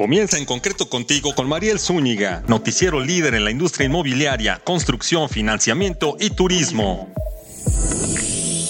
Comienza en concreto contigo con Mariel Zúñiga, noticiero líder en la industria inmobiliaria, construcción, financiamiento y turismo.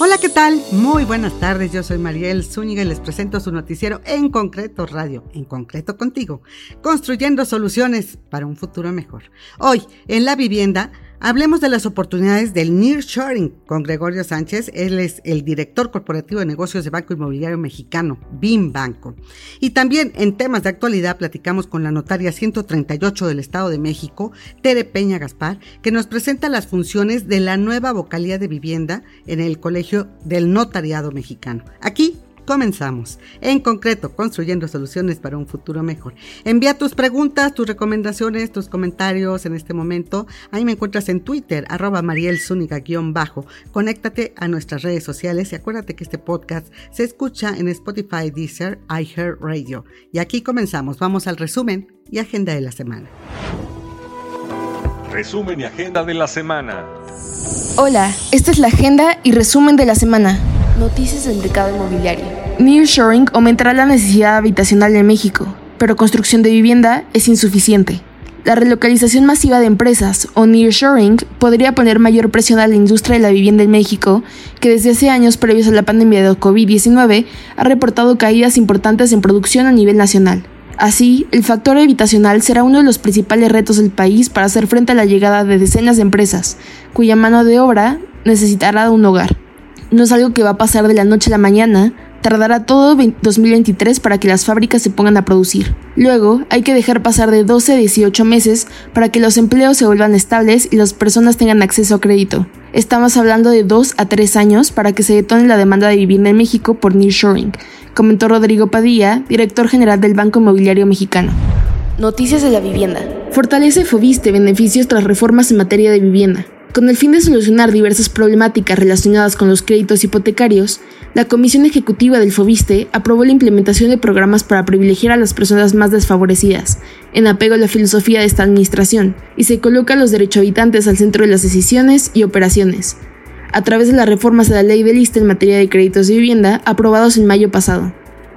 Hola, ¿qué tal? Muy buenas tardes, yo soy Mariel Zúñiga y les presento su noticiero en concreto radio, en concreto contigo, construyendo soluciones para un futuro mejor. Hoy, en la vivienda, Hablemos de las oportunidades del nearshoring con Gregorio Sánchez. Él es el director corporativo de negocios de Banco Inmobiliario Mexicano, BIM Banco. Y también en temas de actualidad platicamos con la notaria 138 del Estado de México, Tere Peña Gaspar, que nos presenta las funciones de la nueva vocalía de vivienda en el Colegio del Notariado Mexicano. Aquí Comenzamos. En concreto, construyendo soluciones para un futuro mejor. Envía tus preguntas, tus recomendaciones, tus comentarios en este momento. Ahí me encuentras en Twitter, arroba marielzúnica-bajo. Conéctate a nuestras redes sociales y acuérdate que este podcast se escucha en Spotify, Deezer, iHeartRadio. Y aquí comenzamos. Vamos al resumen y agenda de la semana. Resumen y agenda de la semana. Hola, esta es la agenda y resumen de la semana. Noticias del mercado inmobiliario. Nearshoring aumentará la necesidad habitacional en México, pero construcción de vivienda es insuficiente. La relocalización masiva de empresas o nearshoring podría poner mayor presión a la industria de la vivienda en México, que desde hace años previos a la pandemia de COVID-19 ha reportado caídas importantes en producción a nivel nacional. Así, el factor habitacional será uno de los principales retos del país para hacer frente a la llegada de decenas de empresas, cuya mano de obra necesitará un hogar no es algo que va a pasar de la noche a la mañana, tardará todo 2023 para que las fábricas se pongan a producir. Luego, hay que dejar pasar de 12 a 18 meses para que los empleos se vuelvan estables y las personas tengan acceso a crédito. Estamos hablando de 2 a 3 años para que se detone la demanda de vivienda en México por nearshoring, comentó Rodrigo Padilla, director general del Banco Inmobiliario Mexicano. Noticias de la vivienda. Fortalece Fobiste beneficios tras reformas en materia de vivienda. Con el fin de solucionar diversas problemáticas relacionadas con los créditos hipotecarios, la Comisión Ejecutiva del FOBISTE aprobó la implementación de programas para privilegiar a las personas más desfavorecidas, en apego a la filosofía de esta administración, y se coloca a los derechohabitantes al centro de las decisiones y operaciones, a través de las reformas a la ley de lista en materia de créditos de vivienda aprobados en mayo pasado.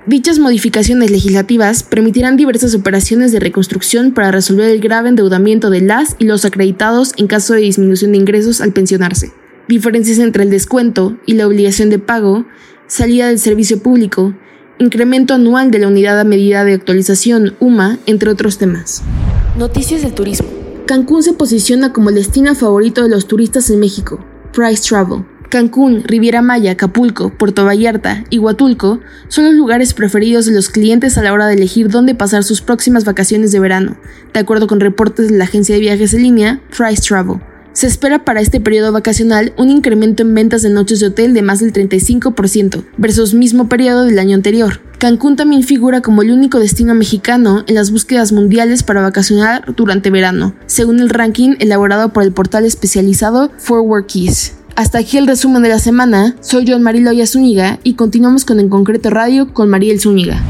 Dichas modificaciones legislativas permitirán diversas operaciones de reconstrucción para resolver el grave endeudamiento de las y los acreditados en caso de disminución de ingresos al pensionarse, diferencias entre el descuento y la obligación de pago, salida del servicio público, incremento anual de la unidad a medida de actualización UMA, entre otros temas. Noticias del turismo. Cancún se posiciona como el destino favorito de los turistas en México. Price Travel. Cancún, Riviera Maya, Acapulco, Puerto Vallarta y Huatulco son los lugares preferidos de los clientes a la hora de elegir dónde pasar sus próximas vacaciones de verano, de acuerdo con reportes de la agencia de viajes en línea Price Travel. Se espera para este periodo vacacional un incremento en ventas de noches de hotel de más del 35% versus mismo periodo del año anterior. Cancún también figura como el único destino mexicano en las búsquedas mundiales para vacacionar durante verano, según el ranking elaborado por el portal especializado Forward Keys. Hasta aquí el resumen de la semana. Soy John Mariloya Zúñiga y continuamos con En Concreto Radio con Mariel Zúñiga.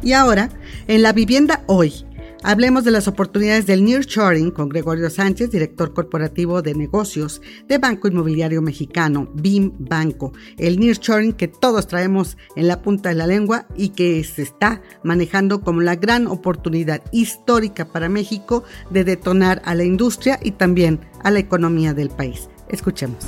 Y ahora, en la vivienda hoy, hablemos de las oportunidades del nearshoring con Gregorio Sánchez, director corporativo de negocios de Banco Inmobiliario Mexicano, BIM Banco. El nearshoring que todos traemos en la punta de la lengua y que se está manejando como la gran oportunidad histórica para México de detonar a la industria y también a la economía del país. Escuchemos.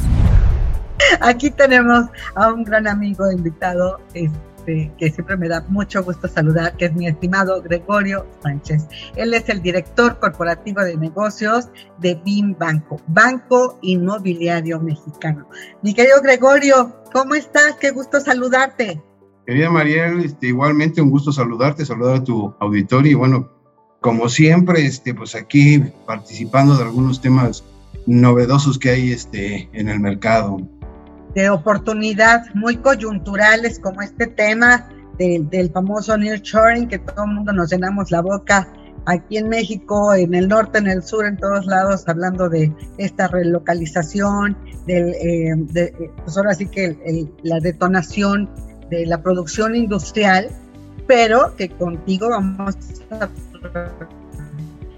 Aquí tenemos a un gran amigo invitado este, que siempre me da mucho gusto saludar, que es mi estimado Gregorio Sánchez. Él es el director corporativo de negocios de BIM Banco, Banco Inmobiliario Mexicano. Mi querido Gregorio, ¿cómo estás? Qué gusto saludarte. Querida Mariel, este, igualmente un gusto saludarte, saludar a tu auditorio y bueno, como siempre, este, pues aquí participando de algunos temas novedosos que hay este, en el mercado. De oportunidad muy coyunturales como este tema del, famoso nearshoring, que todo el mundo nos llenamos la boca aquí en México, en el norte, en el sur, en todos lados, hablando de esta relocalización, eh, de, pues ahora sí que la detonación de la producción industrial, pero que contigo vamos a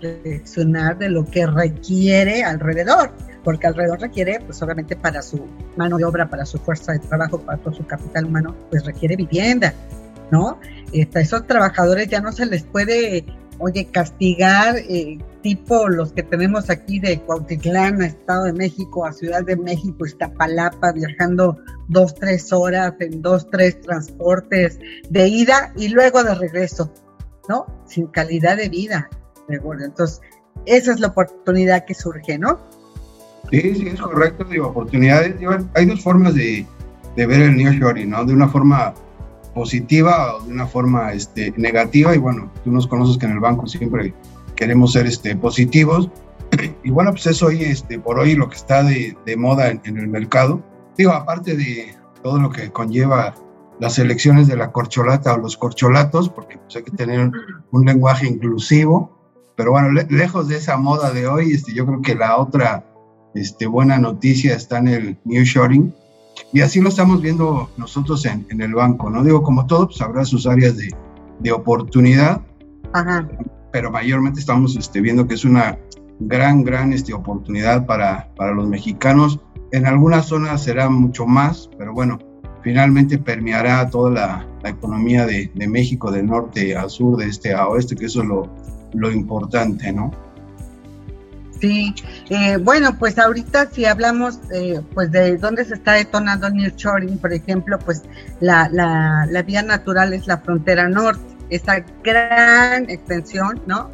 reflexionar de lo que requiere alrededor, porque alrededor requiere, pues obviamente para su mano de obra, para su fuerza de trabajo, para todo su capital humano, pues requiere vivienda, ¿no? Este, a esos trabajadores ya no se les puede oye, castigar eh, tipo los que tenemos aquí de Cuautitlán a Estado de México, a Ciudad de México, Iztapalapa, viajando dos, tres horas en dos, tres transportes de ida y luego de regreso, ¿no? Sin calidad de vida. Entonces, esa es la oportunidad que surge, ¿no? Sí, sí, es correcto. Digo, oportunidades. hay dos formas de, ver el nearshoring, ¿no? De una forma positiva o de una forma este, negativa. Y bueno, tú nos conoces que en el banco siempre queremos ser este, positivos. Y bueno, pues eso hoy, este, por hoy lo que está de, de moda en, el mercado. Digo, aparte de todo lo que conlleva las elecciones de la corcholata o los corcholatos, porque pues hay que tener un lenguaje inclusivo. Pero bueno, lejos de esa moda de hoy, este, yo creo que la otra este, buena noticia está en el New Shoring. Y así lo estamos viendo nosotros en, en, el banco, ¿no? Digo, como todo, pues habrá sus áreas de, de oportunidad, Ajá. pero mayormente estamos este, viendo que es una gran, gran este, oportunidad para, para los mexicanos. En algunas zonas será mucho más, pero bueno, finalmente permeará toda la, la economía de, de, México, de norte a sur, de este a oeste, que eso es lo, lo importante, ¿no? Sí, eh, bueno, pues ahorita si hablamos eh, pues de dónde se está detonando el nearshoring, por ejemplo, pues la, la, la, vía natural es la frontera norte, esa gran extensión, ¿no?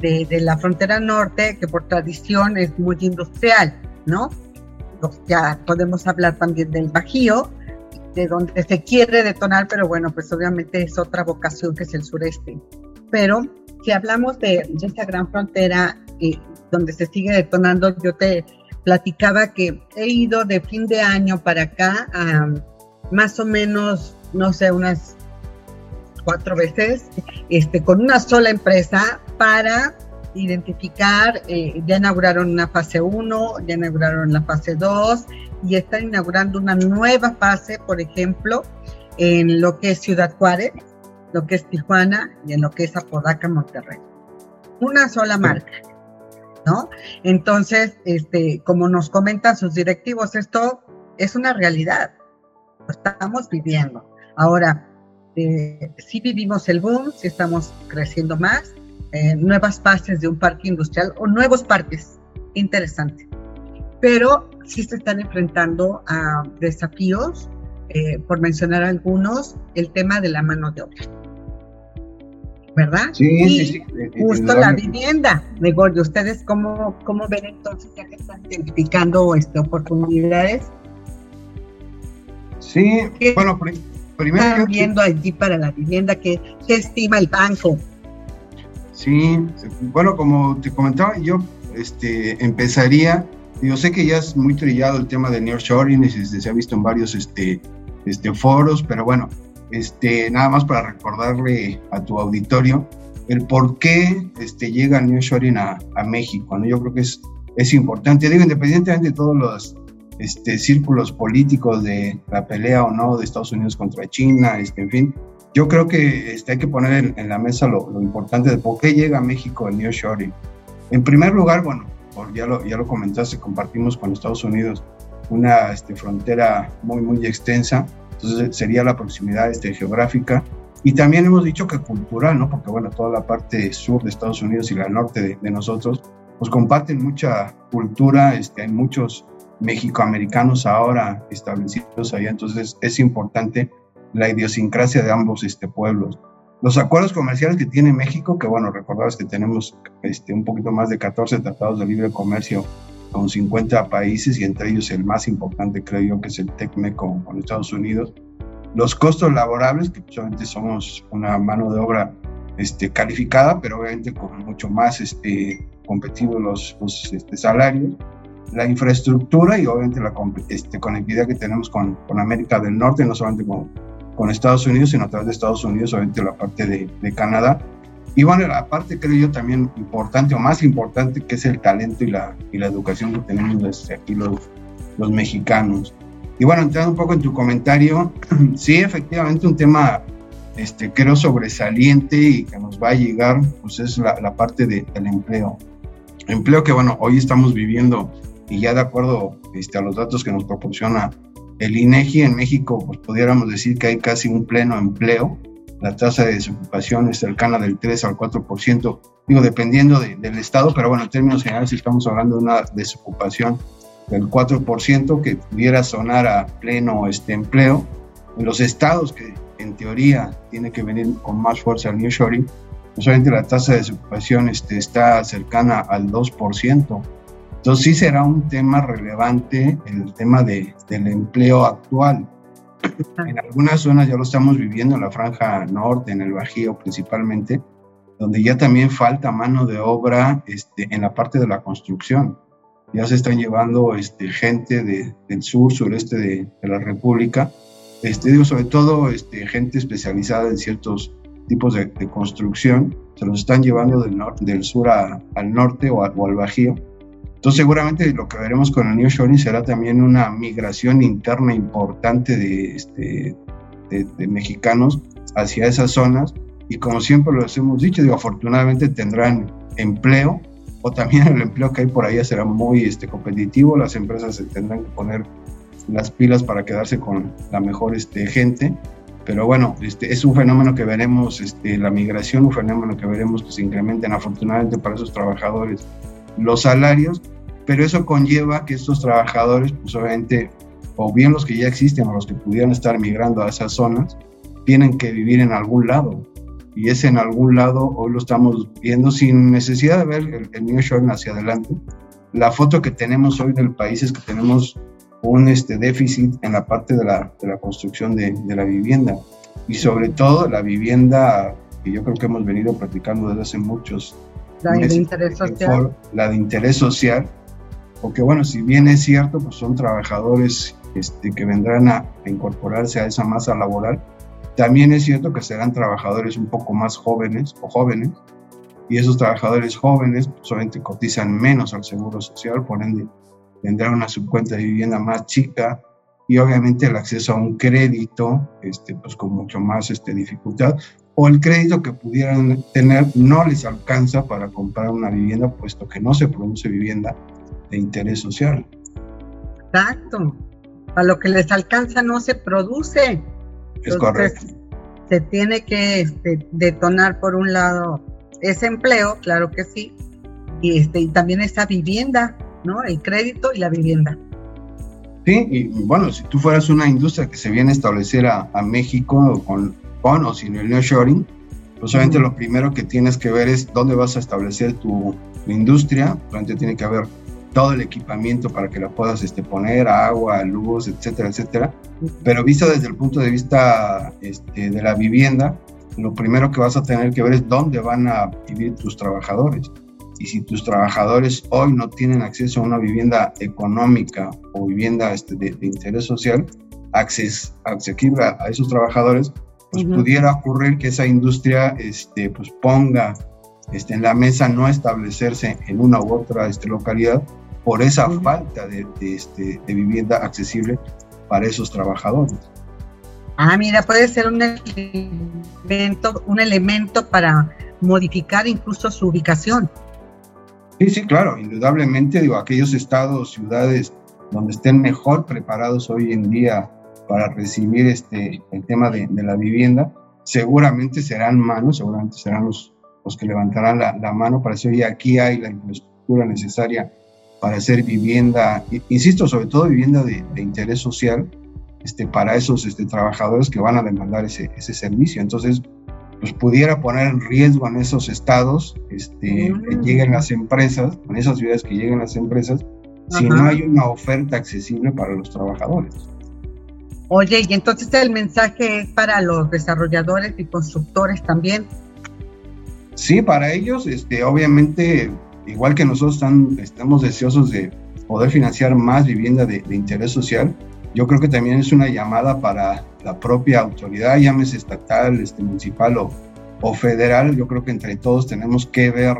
De, de, la frontera norte que por tradición es muy industrial, ¿no? ya podemos hablar también del Bajío, de donde se quiere detonar, pero bueno, pues obviamente es otra vocación que es el sureste. Pero si hablamos de, esta gran frontera eh, donde se sigue detonando, yo te platicaba que he ido de fin de año para acá a más o menos, no sé, unas cuatro veces, este, con una sola empresa para identificar, eh, ya inauguraron una fase 1, ya inauguraron la fase 2 y están inaugurando una nueva fase, por ejemplo, en lo que es Ciudad Juárez, lo que es Tijuana y en lo que es Apodaca, Monterrey. Una sola marca. ¿no? Entonces, este, como nos comentan sus directivos, esto es una realidad, lo estamos viviendo. Ahora, eh, si vivimos el boom, si estamos creciendo más, eh, nuevas fases de un parque industrial o nuevos parques, interesante. Pero sí se están enfrentando a desafíos, eh, por mencionar algunos, el tema de la mano de obra. ¿Verdad? Sí, y sí, sí. Justo la vivienda, Gregorio, ¿ustedes cómo, cómo ven entonces ya que están identificando este, oportunidades? Sí, bueno, primero... Están viendo allí para la vivienda, ¿qué, estima el banco? Sí, bueno, como te comentaba, yo este, empezaría, yo sé que ya es muy trillado el tema de nearshoring y se, se ha visto en varios este, este, foros, pero bueno, este, nada más para recordarle a tu auditorio el por qué este, llega New Shoring a, a México. ¿no? Yo creo que es, es importante, digo, independientemente de todos los este, círculos políticos de la pelea o no de Estados Unidos contra China, este, en fin, yo creo que este, hay que poner en, la mesa lo, importante de por qué llega a México el New Shoring. En primer lugar, bueno, ya, lo, ya lo comentaste, compartimos con Estados Unidos una frontera muy, muy extensa entonces sería la proximidad este, geográfica. Y también hemos dicho que cultural, ¿no? Porque bueno, toda la parte sur de Estados Unidos y la norte de, nosotros, pues comparten mucha cultura, este, hay muchos mexicoamericanos ahora establecidos allá, entonces es importante la idiosincrasia de ambos este, pueblos. Los acuerdos comerciales que tiene México, que bueno, recordabas que tenemos este, un poquito más de 14 tratados de libre comercio con 50 países y entre ellos el más importante creo yo que es el TECME con, con Estados Unidos. Los costos laborables, que obviamente somos una mano de obra este, calificada, pero obviamente con mucho más este, competitivos los, los este, salarios, la infraestructura y obviamente la este, conectividad que tenemos con, con, América del Norte, no solamente con, con Estados Unidos, sino a través de Estados Unidos, obviamente la parte de, de Canadá y bueno, la parte creo yo también importante o más importante que es el talento y la, y la educación que tenemos desde aquí los, los mexicanos. Y bueno, entrando un poco en tu comentario, sí, efectivamente un tema, este, creo, sobresaliente y que nos va a llegar, pues es la, la parte de, del empleo. Empleo que, bueno, hoy estamos viviendo y ya de acuerdo este, a los datos que nos proporciona el INEGI en México, pues pudiéramos decir que hay casi un pleno empleo la tasa de desocupación es cercana del 3 al 4%, digo, dependiendo del estado, pero bueno, en términos generales estamos hablando de una desocupación del 4% que pudiera sonar a pleno este empleo. En los estados que en teoría tiene que venir con más fuerza el nearshoring, solamente la tasa de desocupación este, está cercana al 2%. Entonces sí será un tema relevante el tema de, del empleo actual. En algunas zonas ya lo estamos viviendo, en la franja norte, en el Bajío principalmente, donde ya también falta mano de obra este, en la parte de la construcción. Ya se están llevando este, gente de, del sur, sureste de, la República, este, digo, sobre todo este, gente especializada en ciertos tipos de, construcción, se los están llevando del sur al norte o, al Bajío. Entonces seguramente lo que veremos con el New Shoring será también una migración interna importante de, este, de, mexicanos hacia esas zonas. Y como siempre lo hemos dicho, digo, afortunadamente tendrán empleo o también el empleo que hay por allá será muy este, competitivo, las empresas se tendrán que poner las pilas para quedarse con la mejor este, gente. Pero bueno, este, es un fenómeno que veremos, este, la migración, un fenómeno que veremos que se incrementen. Afortunadamente para esos trabajadores los salarios, pero eso conlleva que estos trabajadores, pues obviamente, o bien los que ya existen o los que pudieran estar migrando a esas zonas, tienen que vivir en algún lado. Y ese en algún lado hoy lo estamos viendo sin necesidad de ver el, el New Shore hacia adelante. La foto que tenemos hoy del país es que tenemos un este, déficit en la parte de la, de la construcción de, de, la vivienda y sobre todo la vivienda que yo creo que hemos venido practicando desde hace muchos la de interés social. la de interés social porque bueno si bien es cierto pues son trabajadores este, que vendrán a, incorporarse a esa masa laboral también es cierto que serán trabajadores un poco más jóvenes o jóvenes y esos trabajadores jóvenes pues, solamente cotizan menos al seguro social por ende tendrá una subcuenta de vivienda más chica y obviamente el acceso a un crédito este, pues con mucho más este, dificultad o el crédito que pudieran tener no les alcanza para comprar una vivienda puesto que no se produce vivienda de interés social. Exacto. A lo que les alcanza no se produce. Es correcto. Se tiene que este, detonar por un lado ese empleo, claro que sí, y, este, y también esa vivienda ¿no? El crédito y la vivienda. Sí, y bueno, si tú fueras una industria que se viene a establecer a, México con, con o sin el nearshoring, pues obviamente lo primero que tienes que ver es dónde vas a establecer tu, industria, obviamente tiene que haber todo el equipamiento para que la puedas este, poner, agua, luz, etcétera, etcétera. Pero visto desde el punto de vista este, de la vivienda, lo primero que vas a tener que ver es dónde van a vivir tus trabajadores. Y si tus trabajadores hoy no tienen acceso a una vivienda económica o vivienda este, de, interés social, acces, accesible a, esos trabajadores, pues pudiera ocurrir que esa industria este, pues ponga este, en la mesa no establecerse en una u otra este, localidad por esa falta de, este, de vivienda accesible para esos trabajadores. Ah, mira, puede ser un elemento, un elemento para modificar incluso su ubicación. Sí, sí, claro, indudablemente, digo, aquellos estados, ciudades donde estén mejor preparados hoy en día para recibir este, el tema de, la vivienda, seguramente serán manos, seguramente serán los, los que levantarán la, mano para decir, oye, aquí hay la infraestructura necesaria para hacer vivienda, insisto, sobre todo vivienda de, interés social, este, para esos este, trabajadores que van a demandar ese, ese servicio. Entonces, pues pudiera poner en riesgo en esos estados este, que mm. lleguen las empresas, en esas ciudades que lleguen las empresas, si no hay una oferta accesible para los trabajadores. Oye, y entonces el mensaje es para los desarrolladores y constructores también. Sí, para ellos, este, obviamente, igual que nosotros están, estamos deseosos de poder financiar más vivienda de, interés social, yo creo que también es una llamada para la propia autoridad, llámese estatal, este, municipal o, federal. Yo creo que entre todos tenemos que ver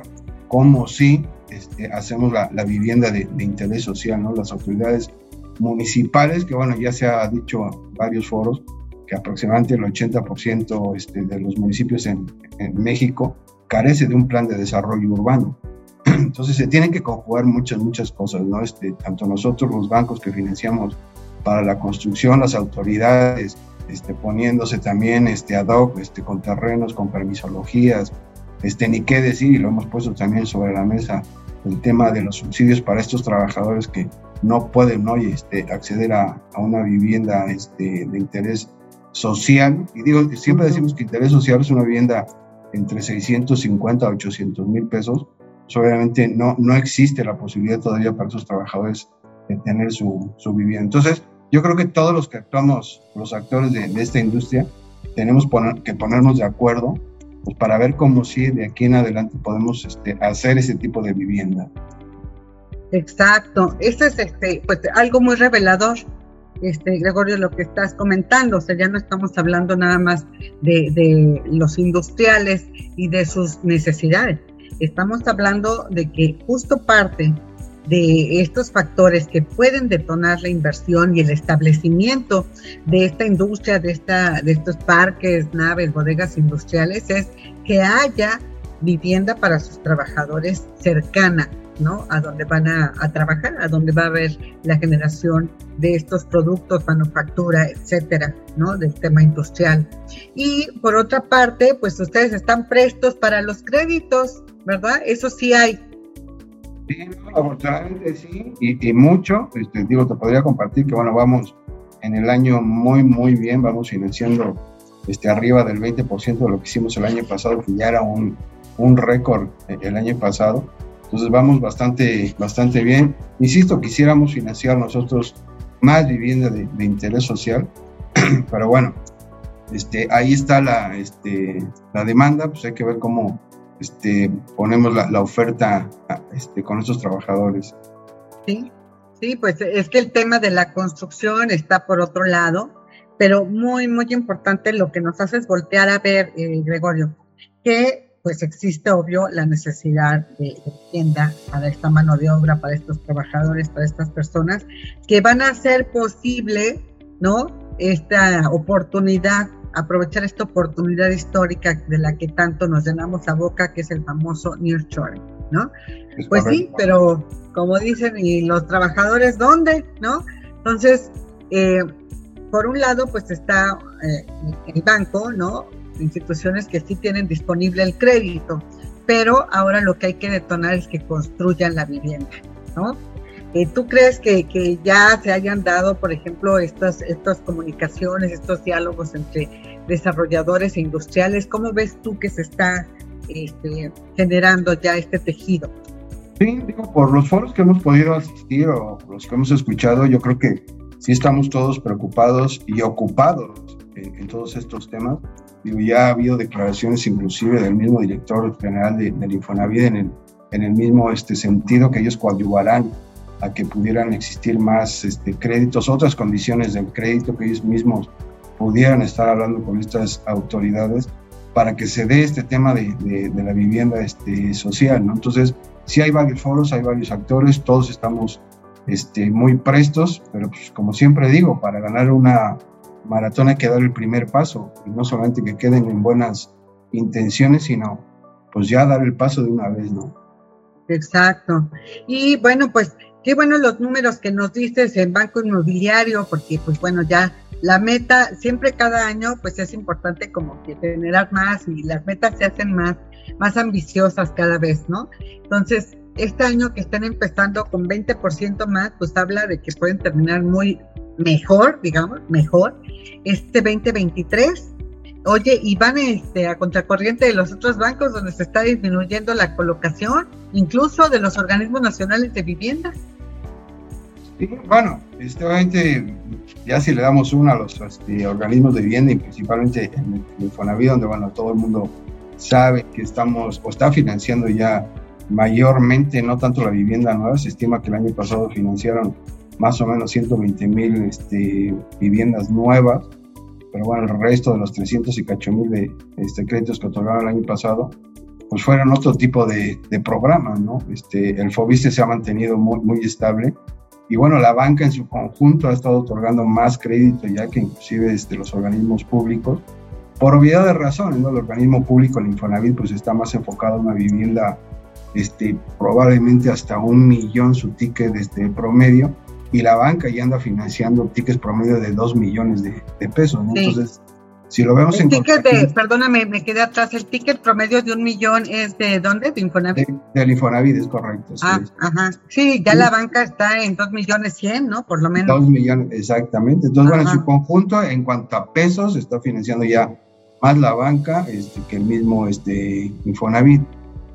cómo sí este, hacemos la, vivienda de, interés social, ¿no? Las autoridades municipales, que bueno, ya se ha dicho en varios foros, que aproximadamente el 80% este, de los municipios en, México carece de un plan de desarrollo urbano. Entonces se tienen que conjugar muchas, muchas cosas, ¿no? Este, tanto nosotros, los bancos que financiamos para la construcción, las autoridades, este, poniéndose también este, ad hoc, este, con terrenos, con permisologías, este, ni qué decir, y lo hemos puesto también sobre la mesa, el tema de los subsidios para estos trabajadores que no pueden hoy este, acceder a, a, una vivienda este, de interés social. Y digo, siempre decimos que interés social es una vivienda entre 650 a 800 mil pesos. Obviamente no, no existe la posibilidad todavía para esos trabajadores de tener su, su vivienda. Entonces, yo creo que todos los que actuamos, los actores de, de esta industria, tenemos poner, que ponernos de acuerdo pues, para ver cómo sí de aquí en adelante podemos este, hacer ese tipo de vivienda. Exacto, eso es este, pues, algo muy revelador, este, Gregorio, lo que estás comentando, o sea, ya no estamos hablando nada más de, de los industriales y de sus necesidades, estamos hablando de que justo parte de estos factores que pueden detonar la inversión y el establecimiento de esta industria, de, esta, de estos parques, naves, bodegas industriales, es que haya vivienda para sus trabajadores cercana, ¿no? A donde van a, a, trabajar, a donde va a haber la generación de estos productos, manufactura, etcétera, ¿no? Del tema industrial. Y por otra parte, pues ustedes están prestos para los créditos, ¿verdad? Eso sí hay. Sí, afortunadamente sí, y, mucho, este, digo, te podría compartir que, bueno, vamos en el año muy, muy bien, vamos financiando este, arriba del 20% de lo que hicimos el año pasado, que ya era un, un récord el año pasado. Entonces vamos bastante, bastante bien. Insisto, quisiéramos financiar nosotros más vivienda de, interés social, pero bueno, este, ahí está la, este, la demanda, pues hay que ver cómo, este, ponemos la, la oferta este, con estos trabajadores. Sí, sí, pues es que el tema de la construcción está por otro lado, pero muy, muy importante lo que nos hace es voltear a ver, eh, Gregorio, que pues existe obvio la necesidad de, de vivienda para esta mano de obra, para estos trabajadores, para estas personas, que van a hacer posible, ¿no? Esta oportunidad aprovechar esta oportunidad histórica de la que tanto nos llenamos a boca, que es el famoso nearshoring, ¿no? Es pues correcto. sí, pero como dicen, ¿y los trabajadores dónde? ¿No? Entonces, eh, por un lado, pues está eh, el banco, ¿no? Instituciones que sí tienen disponible el crédito, pero ahora lo que hay que detonar es que construyan la vivienda, ¿no? Eh, ¿Tú crees que, que, ya se hayan dado, por ejemplo, estas, estas comunicaciones, estos diálogos entre desarrolladores e industriales? ¿Cómo ves tú que se está este, generando ya este tejido? Sí, digo, por los foros que hemos podido asistir o los que hemos escuchado, yo creo que sí estamos todos preocupados y ocupados en, en todos estos temas. Digo, ya ha habido declaraciones inclusive del mismo director general de, Infonavit en el, en el mismo este, sentido que ellos coadyuvarán a que pudieran existir más este, créditos, otras condiciones del crédito que ellos mismos pudieran estar hablando con estas autoridades para que se dé este tema de, de, de la vivienda este, social, ¿no? Entonces, sí hay varios foros, hay varios actores, todos estamos este, muy prestos, pero pues, como siempre digo, para ganar una maratón hay que dar el primer paso, y no solamente que queden en buenas intenciones, sino pues ya dar el paso de una vez, ¿no? Exacto. Y bueno, pues qué bueno los números que nos dices en Banco Inmobiliario, porque pues bueno, ya la meta, siempre cada año pues es importante como que generar más y las metas se hacen más, más ambiciosas cada vez, ¿no? Entonces, este año que están empezando con 20% más, pues habla de que pueden terminar muy mejor, digamos, mejor. Este 2023 Oye, y van este, a contracorriente de los otros bancos donde se está disminuyendo la colocación, incluso de los organismos nacionales de vivienda. Bueno, este, obviamente ya si le damos uno a los este, organismos de vivienda y principalmente en el Infonavit, donde bueno, todo el mundo sabe que estamos o está financiando ya mayormente, no tanto la vivienda nueva, se estima que el año pasado financiaron más o menos 120 mil este, viviendas nuevas pero bueno, el resto de los 300 y cacho mil de este, créditos que otorgaron el año pasado, pues fueron otro tipo de, de programas, ¿no? Este, el FOBISTE se ha mantenido muy, muy estable y bueno, la banca en su conjunto ha estado otorgando más crédito ya que inclusive este, los organismos públicos, por obviedad de razones, ¿no? El organismo público, el Infonavit, pues está más enfocado en una vivienda este, probablemente hasta un millón su ticket este, promedio, y la banca ya anda financiando tickets promedio de 2 millones de, pesos, ¿no? Entonces, si lo vemos el ticket de, perdóname, me quedé atrás, el ticket promedio de un millón es de dónde? ¿De Infonavit? del Infonavit, es correcto. Ah, ajá. Sí, ya la banca está en 2 millones 100, ¿no? Por lo menos. 2 millones, exactamente. Entonces, bueno, en su conjunto, en cuanto a pesos, está financiando ya más la banca este, que el mismo este, Infonavit.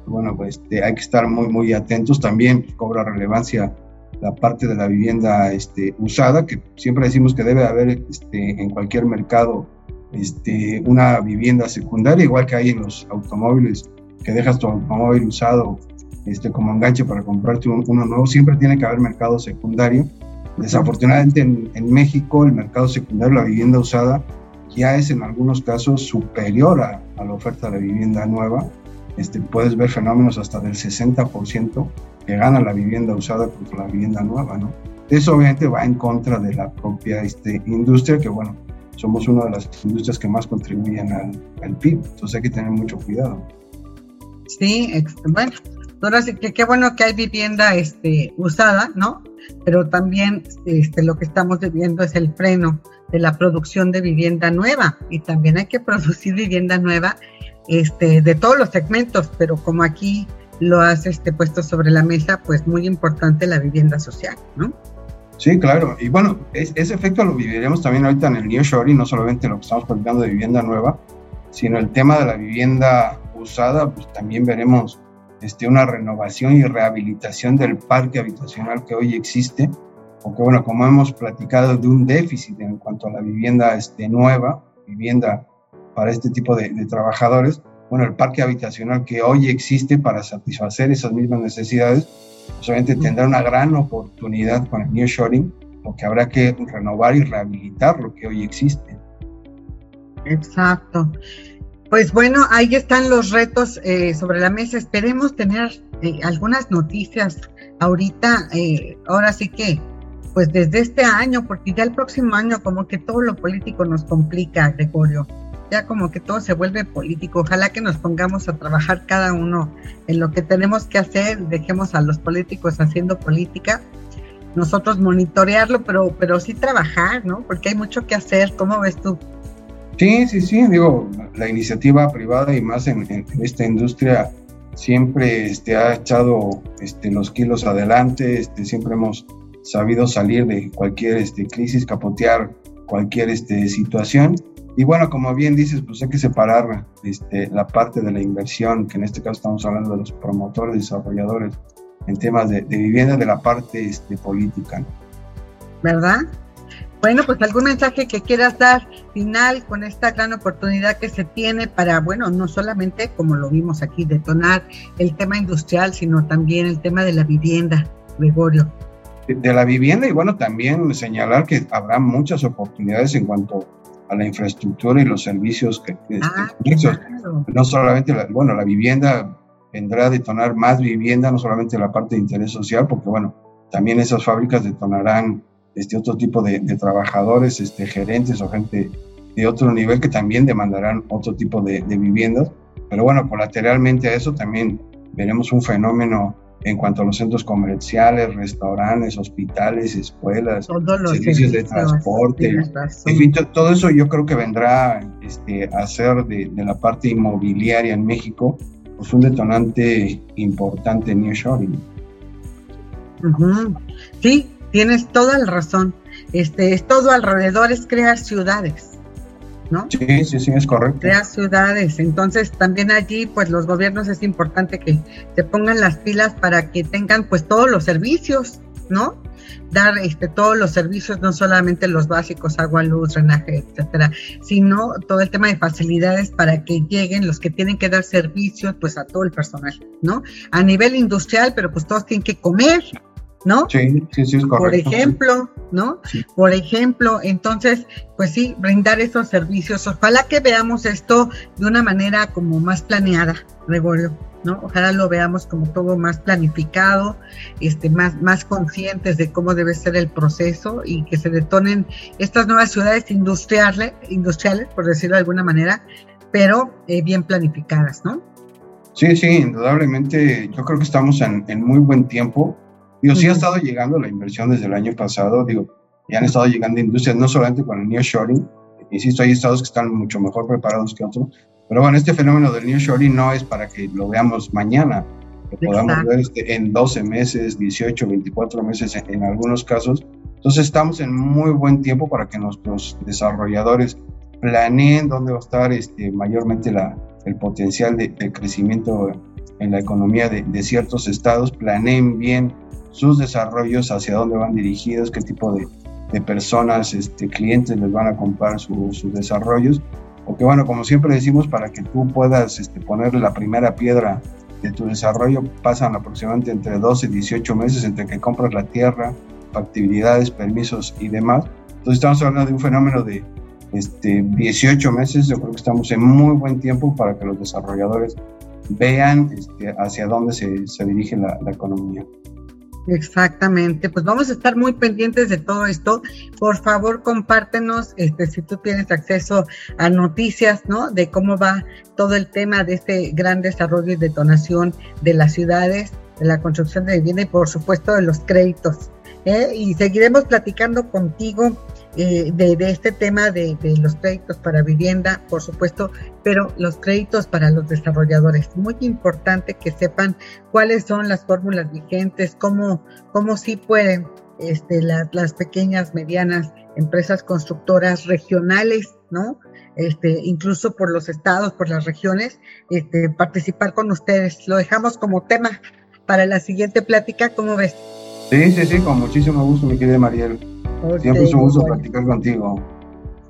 Bueno, pues este, hay que estar muy, muy atentos. También cobra relevancia la parte de la vivienda este, usada, que siempre decimos que debe haber este, en cualquier mercado este, una vivienda secundaria, igual que hay en los automóviles, que dejas tu automóvil usado este, como enganche para comprarte uno nuevo, siempre tiene que haber mercado secundario. Desafortunadamente en, México el mercado secundario, la vivienda usada, ya es en algunos casos superior a, la oferta de la vivienda nueva. Este, puedes ver fenómenos hasta del 60% que gana la vivienda usada contra la vivienda nueva, ¿no? Eso obviamente va en contra de la propia este, industria, que bueno, somos una de las industrias que más contribuyen al, PIB, entonces hay que tener mucho cuidado. Sí, bueno, ahora sí que qué bueno que hay vivienda este, usada, ¿no? Pero también este, lo que estamos viviendo es el freno de la producción de vivienda nueva y también hay que producir vivienda nueva este, de todos los segmentos, pero como aquí lo has este, puesto sobre la mesa, pues muy importante la vivienda social, ¿no? Sí, claro. Y bueno, ese efecto lo viviremos también ahorita en el New y no solamente lo que estamos platicando de vivienda nueva, sino el tema de la vivienda usada, pues también veremos este, una renovación y rehabilitación del parque habitacional que hoy existe, porque bueno, como hemos platicado de un déficit en cuanto a la vivienda este, nueva, vivienda para este tipo de, de trabajadores, bueno, el parque habitacional que hoy existe para satisfacer esas mismas necesidades, obviamente tendrá una gran oportunidad con el nearshoring, porque habrá que renovar y rehabilitar lo que hoy existe. Exacto. Pues bueno, ahí están los retos eh, sobre la mesa. Esperemos tener eh, algunas noticias ahorita, eh, ahora sí que, pues desde este año, porque ya el próximo año como que todo lo político nos complica, Gregorio ya como que todo se vuelve político. Ojalá que nos pongamos a trabajar cada uno en lo que tenemos que hacer, dejemos a los políticos haciendo política, nosotros monitorearlo, pero, pero sí trabajar, ¿no? Porque hay mucho que hacer. ¿Cómo ves tú? Sí, sí, sí, digo, la iniciativa privada y más en, esta industria siempre este, ha echado este, los kilos adelante, este, siempre hemos sabido salir de cualquier este, crisis, capotear cualquier este, situación y bueno, como bien dices, pues hay que separar este, la parte de la inversión, que en este caso estamos hablando de los promotores, desarrolladores en temas de, vivienda, de la parte este, política. ¿Verdad? Bueno, pues algún mensaje que quieras dar final con esta gran oportunidad que se tiene para, bueno, no solamente como lo vimos aquí, detonar el tema industrial, sino también el tema de la vivienda, Gregorio. de la vivienda y bueno, también señalar que habrá muchas oportunidades en cuanto a la infraestructura y los servicios que, ah, no solamente la, bueno la vivienda vendrá a detonar más vivienda no solamente la parte de interés social porque bueno también esas fábricas detonarán este otro tipo de, trabajadores este gerentes o gente de otro nivel que también demandarán otro tipo de, de viviendas. Pero bueno colateralmente a eso también veremos un fenómeno en cuanto a los centros comerciales, restaurantes, hospitales, escuelas, servicios de transporte, en fin, todo eso yo creo que vendrá este, a ser de, la parte inmobiliaria en México pues un detonante importante en nearshoring. Sí, tienes toda la razón. Este, es todo alrededor, es crear ciudades. ¿No? Sí, sí, sí, es correcto. Crear ciudades. Entonces, también allí, pues los gobiernos es importante que se pongan las pilas para que tengan, pues, todos los servicios, ¿no? Dar este, todos los servicios, no solamente los básicos, agua, luz, drenaje, etcétera, sino todo el tema de facilidades para que lleguen los que tienen que dar servicios, pues, a todo el personal, ¿no? A nivel industrial, pero pues todos tienen que comer, ¿no? Sí, sí, sí, es correcto. Por ejemplo, ¿no? Por ejemplo, entonces, pues sí, brindar esos servicios. Ojalá que veamos esto de una manera como más planeada, Gregorio, ¿no? Ojalá lo veamos como todo más planificado, este, más, más conscientes de cómo debe ser el proceso y que se detonen estas nuevas ciudades industriales, industriales por decirlo de alguna manera, pero eh, bien planificadas, ¿no? Sí, sí, indudablemente yo creo que estamos en, en muy buen tiempo Digo, sí ha estado llegando la inversión desde el año pasado, digo, ya han estado llegando industrias, no solamente con el nearshoring, insisto, hay estados que están mucho mejor preparados que otros, pero bueno, este fenómeno del nearshoring no es para que lo veamos mañana, que podamos ver este, en 12 meses, 18, 24 meses en, algunos casos. Entonces estamos en muy buen tiempo para que nuestros desarrolladores planeen dónde va a estar este, mayormente la, el potencial de, crecimiento en la economía de, de, ciertos estados, planeen bien sus desarrollos, hacia dónde van dirigidos, qué tipo de, personas, este, clientes les van a comprar sus desarrollos. Porque bueno, como siempre decimos, para que tú puedas este, ponerle la primera piedra de tu desarrollo, pasan aproximadamente entre 12 y 18 meses entre que compras la tierra, actividades, permisos y demás. Entonces estamos hablando de un fenómeno de este, 18 meses. Yo creo que estamos en muy buen tiempo para que los desarrolladores vean este, hacia dónde se, se dirige la economía. Exactamente, pues vamos a estar muy pendientes de todo esto. Por favor, compártenos este, si tú tienes acceso a noticias, ¿no? De cómo va todo el tema de este gran desarrollo y detonación de las ciudades, de la construcción de vivienda y por supuesto de los créditos. ¿eh? Y seguiremos platicando contigo eh, de, este tema de, los créditos para vivienda, por supuesto, pero los créditos para los desarrolladores. Muy importante que sepan cuáles son las fórmulas vigentes, cómo, cómo sí pueden este, las pequeñas, medianas empresas constructoras regionales, ¿no? Este, incluso por los estados, por las regiones, este, participar con ustedes. Lo dejamos como tema para la siguiente plática, ¿cómo ves? Sí, sí, sí, con muchísimo gusto, mi querida Mariel. Siempre es un gusto platicar contigo.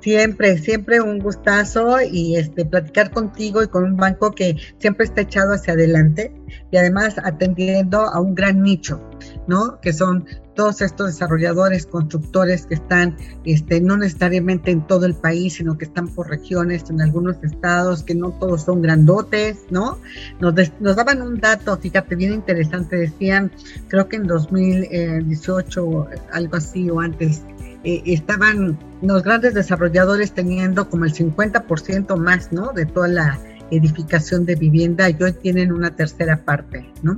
Siempre, siempre un gustazo y este platicar contigo y con un banco que siempre está echado hacia adelante y además atendiendo a un gran nicho, ¿no? Que son todos estos desarrolladores, constructores que están este, no necesariamente en todo el país, sino que están por regiones, en algunos estados, que no todos son grandotes, ¿no? Nos, daban un dato, fíjate, bien interesante, decían, creo que en 2018, algo así o antes, eh, estaban los grandes desarrolladores teniendo como el 50% más, ¿no? De toda la edificación de vivienda y hoy tienen una tercera parte, ¿no?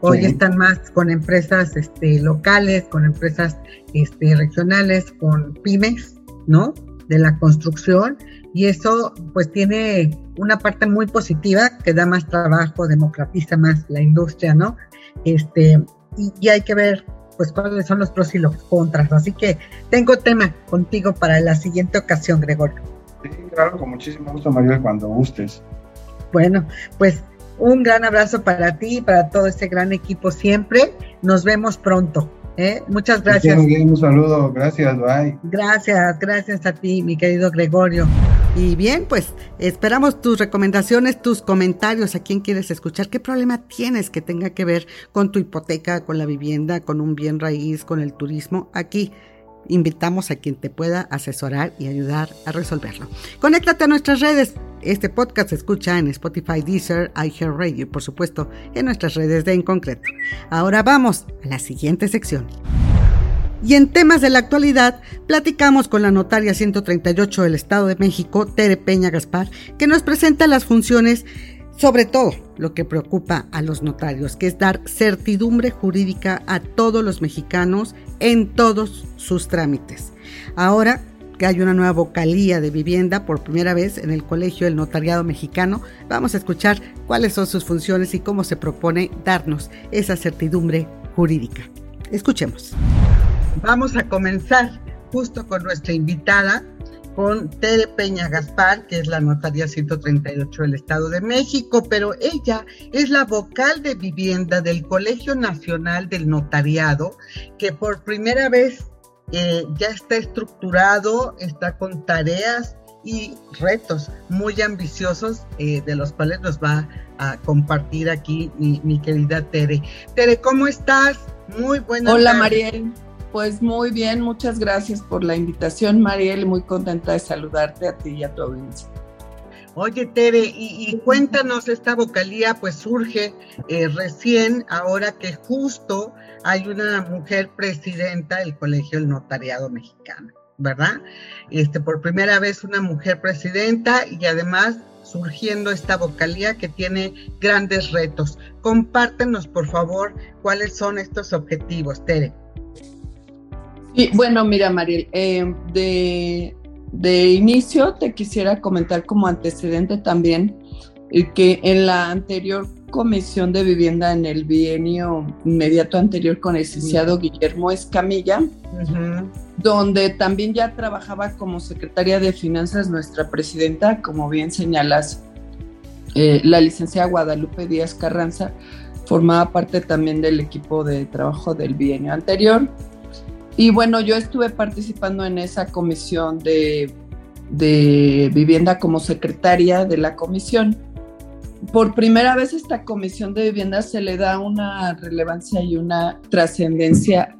Hoy están más con empresas este, locales, con empresas este, regionales, con pymes, ¿no? De la construcción y eso pues tiene una parte muy positiva que da más trabajo, democratiza más la industria, ¿no? Este, y, y hay que ver pues cuáles son los pros y los contras. Así que tengo tema contigo para la siguiente ocasión, Gregorio. Sí, claro, con muchísimo gusto, María, cuando gustes. Bueno, pues un gran abrazo para ti y para todo este gran equipo siempre. Nos vemos pronto. ¿eh? Muchas gracias. un saludo, gracias, bye. Gracias, gracias a ti, mi querido Gregorio. Y bien, pues esperamos tus recomendaciones, tus comentarios, a quién quieres escuchar, qué problema tienes que tenga que ver con tu hipoteca, con la vivienda, con un bien raíz, con el turismo. Aquí invitamos a quien te pueda asesorar y ayudar a resolverlo. Conéctate a nuestras redes. Este podcast se escucha en Spotify, Deezer, iHeartRadio y por supuesto en nuestras redes de En Concreto. Ahora vamos a la siguiente sección. Y en temas de la actualidad, platicamos con la notaria 138 del Estado de México, Tere Peña Gaspar, que nos presenta las funciones, sobre todo lo que preocupa a los notarios, que es dar certidumbre jurídica a todos los mexicanos en todos sus trámites. Ahora que hay una nueva vocalía de vivienda por primera vez en el Colegio del Notariado Mexicano, vamos a escuchar cuáles son sus funciones y cómo se propone darnos esa certidumbre jurídica. Escuchemos. Vamos a comenzar justo con nuestra invitada, con Tere Peña Gaspar, que es la notaria 138 del Estado de México, pero ella es la vocal de vivienda del Colegio Nacional del Notariado, que por primera vez eh, ya está estructurado, está con tareas y retos muy ambiciosos, eh, de los cuales nos va a compartir aquí mi, mi, querida Tere. Tere, ¿cómo estás? Muy buenas Hola, Mariel. Pues muy bien, muchas gracias por la invitación, Mariel, muy contenta de saludarte a ti y a tu audiencia. Oye, Tere, y, cuéntanos, esta vocalía pues surge eh, recién, ahora que justo hay una mujer presidenta del Colegio del Notariado Mexicano, ¿verdad? Este, por primera vez una mujer presidenta y además surgiendo esta vocalía que tiene grandes retos. Compártenos, por favor, cuáles son estos objetivos, Tere. Sí, bueno, mira, Mariel, eh, de, de inicio te quisiera comentar como antecedente también que en la anterior comisión de vivienda en el bienio inmediato anterior con el licenciado Guillermo Escamilla, donde también ya trabajaba como secretaria de finanzas nuestra presidenta, como bien señalas, eh, la licenciada Guadalupe Díaz Carranza, formaba parte también del equipo de trabajo del bienio anterior. Y bueno, yo estuve participando en esa comisión de, de vivienda como secretaria de la comisión. Por primera vez esta comisión de vivienda se le da una relevancia y una trascendencia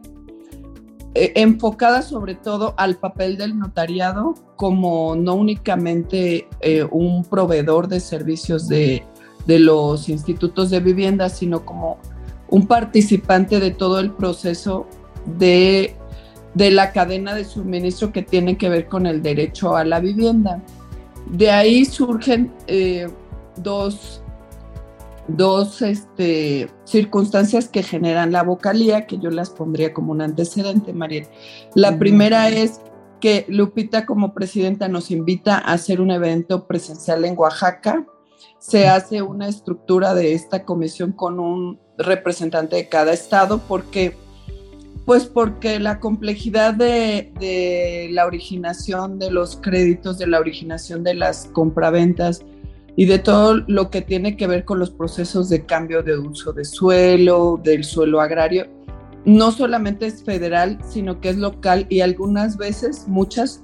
eh, enfocada sobre todo al papel del notariado como no únicamente eh, un proveedor de servicios de, los institutos de vivienda, sino como un participante de todo el proceso de, la cadena de suministro que tiene que ver con el derecho a la vivienda. De ahí surgen eh, dos, dos este, circunstancias que generan la vocalía, que yo las pondría como un antecedente, Mariel. La primera es que Lupita como presidenta nos invita a hacer un evento presencial en Oaxaca. Se hace una estructura de esta comisión con un representante de cada estado porque pues porque la complejidad de, la originación de los créditos, de la originación de las compraventas, y de todo lo que tiene que ver con los procesos de cambio de uso de suelo, del suelo agrario, no solamente es federal, sino que es local y algunas veces, muchas,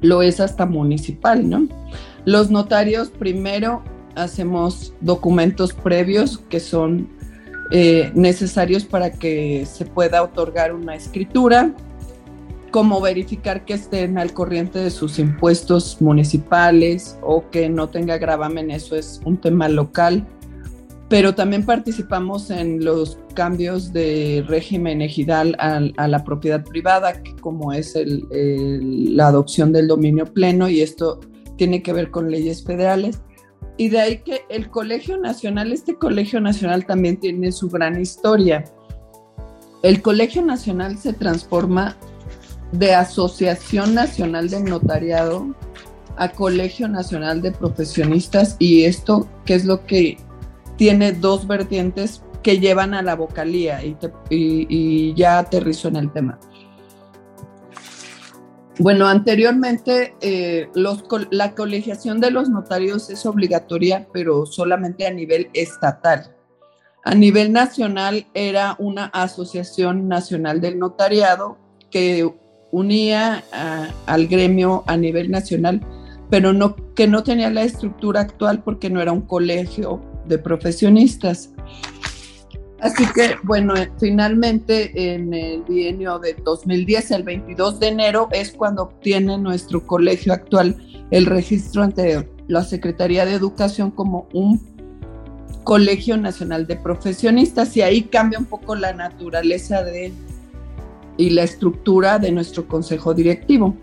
lo es hasta municipal, ¿no? Los notarios primero hacemos documentos previos que son eh, necesarios para que se pueda otorgar una escritura, como verificar que estén al corriente de sus impuestos municipales o que no tenga gravamen, eso es un tema local. Pero también participamos en los cambios de régimen ejidal a, la propiedad privada, como es la adopción del dominio pleno, y esto tiene que ver con leyes federales. Y de ahí que el Colegio Nacional, este Colegio Nacional también tiene su gran historia. El Colegio Nacional se transforma de Asociación Nacional del Notariado a Colegio Nacional de Profesionistas y esto que es lo que tiene dos vertientes que llevan a la vocalía y, ya aterrizo en el tema. Bueno, anteriormente eh, la colegiación de los notarios es obligatoria, pero solamente a nivel estatal. A nivel nacional era una asociación nacional del notariado que unía al gremio a nivel nacional, pero que no tenía la estructura actual porque no era un colegio de profesionistas. Así que, bueno, finalmente en el bienio de 2010, el 22 de enero, es cuando obtiene nuestro colegio actual el registro ante la Secretaría de Educación como un colegio nacional de profesionistas y ahí cambia un poco la naturaleza de y la estructura de nuestro consejo directivo.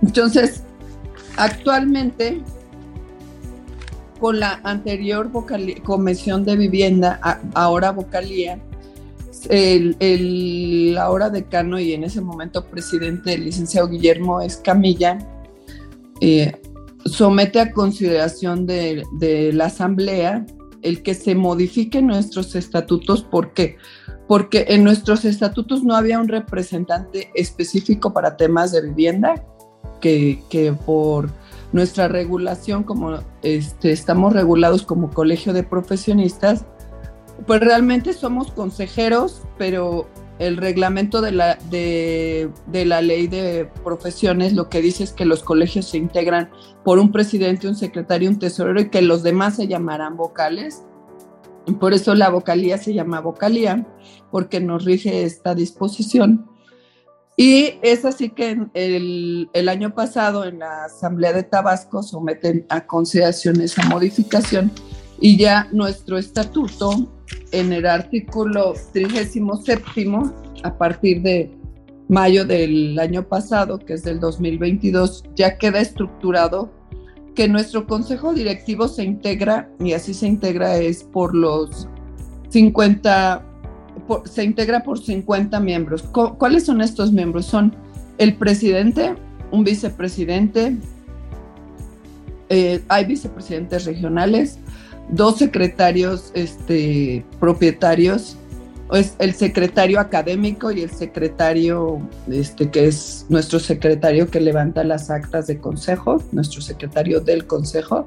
Entonces, actualmente, con la anterior comisión de vivienda, ahora vocalía, el, ahora decano y en ese momento presidente, el licenciado Guillermo Escamilla, eh, somete a consideración de, de, la Asamblea el que se modifiquen nuestros estatutos. ¿Por qué? porque en nuestros estatutos no había un representante específico para temas de vivienda, que, por nuestra regulación, como este, estamos regulados como colegio de profesionistas, pues realmente somos consejeros, pero el reglamento de la, de, la ley de profesiones lo que dice es que los colegios se integran por un presidente, un secretario, un tesorero y que los demás se llamarán vocales. Por eso la vocalía se llama vocalía, porque nos rige esta disposición. Y es así que el, el, año pasado en la Asamblea de Tabasco someten a consideración esa modificación y ya nuestro estatuto en el artículo 37 a partir de mayo del año pasado, que es del 2022, ya queda estructurado que nuestro consejo directivo se integra, y así se integra, es por los 50, se integra por 50 miembros. ¿Cuáles son estos miembros? Son el presidente, un vicepresidente, eh, hay vicepresidentes regionales, dos secretarios este, propietarios, es el secretario académico y el secretario, este, que es nuestro secretario que levanta las actas de consejo, nuestro secretario del consejo,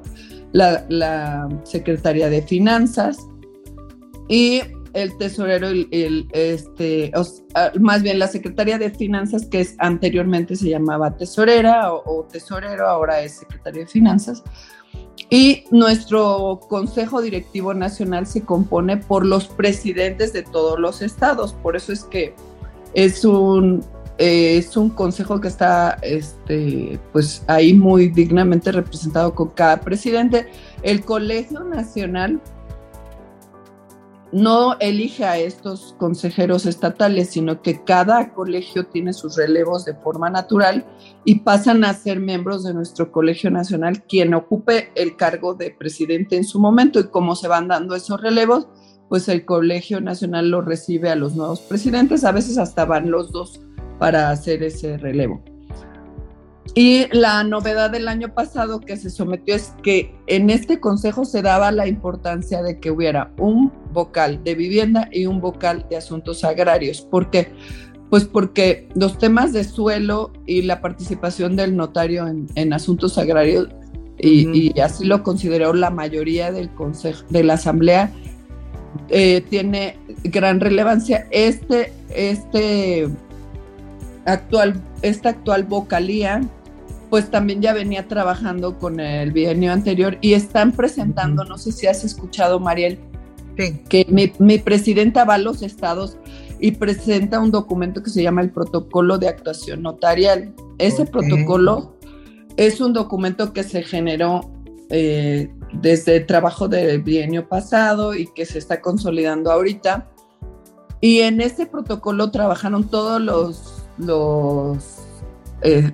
la, la secretaria de finanzas y el tesorero, el, este, más bien la secretaria de finanzas, que es, anteriormente se llamaba tesorera o, tesorero, ahora es secretario de finanzas. Y nuestro Consejo Directivo Nacional se compone por los presidentes de todos los estados. Por eso es que es un, es un consejo que está este, pues ahí muy dignamente representado con cada presidente. El Colegio Nacional no elige a estos consejeros estatales, sino que cada colegio tiene sus relevos de forma natural y pasan a ser miembros de nuestro colegio nacional quien ocupe el cargo de presidente en su momento y como se van dando esos relevos, pues el colegio nacional lo recibe a los nuevos presidentes, a veces hasta van los dos para hacer ese relevo. Y la novedad del año pasado que se sometió es que en este consejo se daba la importancia de que hubiera un vocal de vivienda y un vocal de asuntos agrarios. ¿Por qué? Pues porque los temas de suelo y la participación del notario en, asuntos agrarios, y, así lo consideró la mayoría del consejo, de la asamblea, eh, tiene gran relevancia. Este, este actual, esta actual vocalía pues también ya venía trabajando con el bienio anterior y están presentando, no sé si has escuchado, Mariel, que mi, presidenta va a los estados y presenta un documento que se llama el Protocolo de Actuación Notarial. Ese protocolo es un documento que se generó eh, desde el trabajo del bienio pasado y que se está consolidando ahorita. Y en ese protocolo trabajaron todos los, los eh,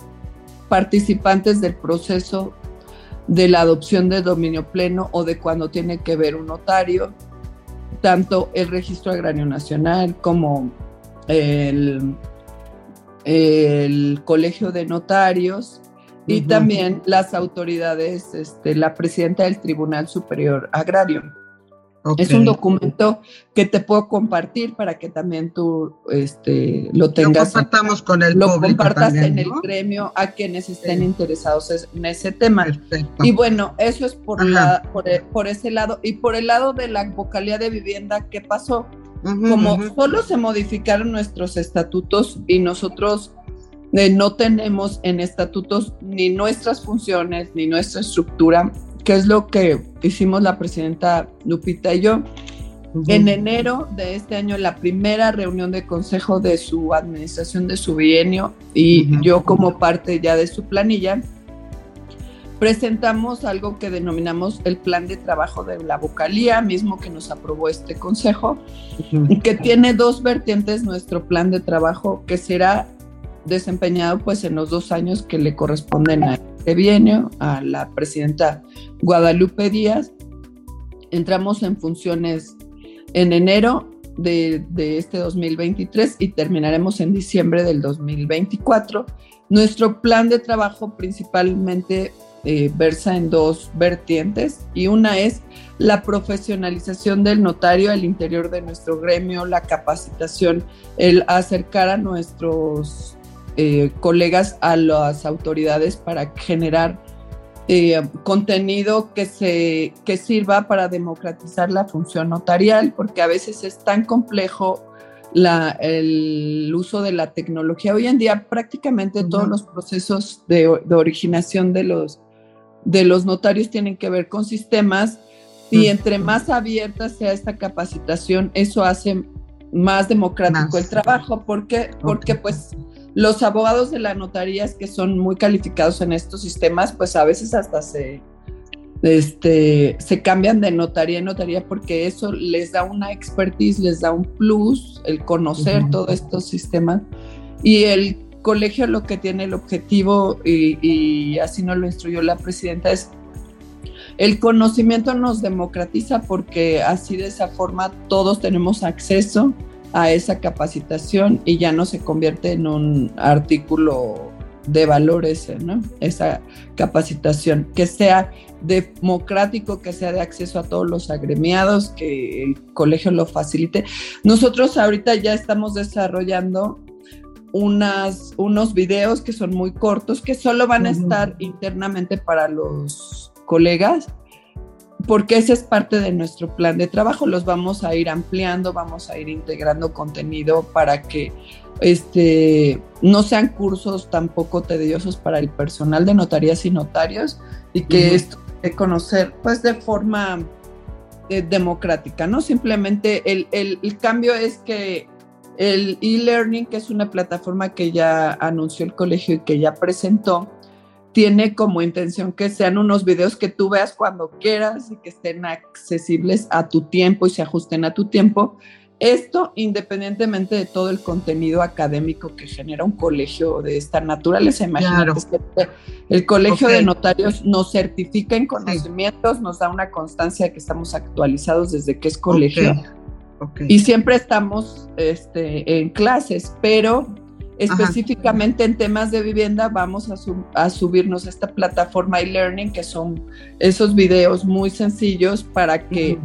participantes del proceso de la adopción de dominio pleno o de cuando tiene que ver un notario, tanto el Registro Agrario Nacional como el, el Colegio de Notarios y también las autoridades, este, la presidenta del Tribunal Superior Agrario. Es un documento que te puedo compartir para que también tú este, lo tengas. Lo compartamos con el Lo compartas en el gremio a quienes estén interesados en ese tema. Y bueno, eso es por, la, e, por, ese lado. Y por el lado de la vocalía de vivienda, ¿qué pasó? Como solo se modificaron nuestros estatutos y nosotros eh, no tenemos en estatutos ni nuestras funciones ni nuestra estructura, que es lo que hicimos la presidenta Lupita y yo. En enero de este año, la primera reunión de consejo de su administración de su bienio y yo como parte ya de su planilla, presentamos algo que denominamos el plan de trabajo de la vocalía, mismo que nos aprobó este consejo, y que tiene dos vertientes nuestro plan de trabajo, que será desempeñado pues en los dos años que le corresponden a este bienio, a la presidenta Guadalupe Díaz. Entramos en funciones en enero de, este 2023 y terminaremos en diciembre del 2024. Nuestro plan de trabajo principalmente eh, versa en dos vertientes y una es la profesionalización del notario al interior de nuestro gremio, la capacitación, el acercar a nuestros eh, colegas a las autoridades para generar eh, contenido que, se, que sirva para democratizar la función notarial, porque a veces es tan complejo la, el uso de la tecnología. Hoy en día prácticamente todos los procesos de, originación de los, de los notarios tienen que ver con sistemas y entre más abierta sea esta capacitación, eso hace más democrático el trabajo, porque, porque pues los abogados de la notarías que son muy calificados en estos sistemas, pues a veces hasta se, este, se cambian de notaría en notaría porque eso les da una expertise, les da un plus, el conocer todos estos sistemas. Y el colegio lo que tiene el objetivo, y, y así nos lo instruyó la presidenta, es el conocimiento nos democratiza porque así de esa forma todos tenemos acceso a esa capacitación y ya no se convierte en un artículo de valores, ¿no? Esa capacitación, que sea democrático, que sea de acceso a todos los agremiados, que el colegio lo facilite. Nosotros ahorita ya estamos desarrollando unas, unos videos que son muy cortos, que solo van a estar internamente para los colegas, porque ese es parte de nuestro plan de trabajo. Los vamos a ir ampliando, vamos a ir integrando contenido para que este, no sean cursos tampoco tediosos para el personal de notarías y notarios y que esto de conocer pues de forma eh, democrática, ¿no? Simplemente el, el cambio es que el e-learning, que es una plataforma que ya anunció el colegio y que ya presentó, tiene como intención que sean unos videos que tú veas cuando quieras y que estén accesibles a tu tiempo y se ajusten a tu tiempo. Esto independientemente de todo el contenido académico que genera un colegio de esta naturaleza. Imagínate, el colegio de notarios nos certifica en conocimientos, nos da una constancia de que estamos actualizados desde que es colegio. Y siempre estamos este, en clases, pero específicamente en temas de vivienda vamos a, subirnos a esta plataforma e-learning, que son esos videos muy sencillos para que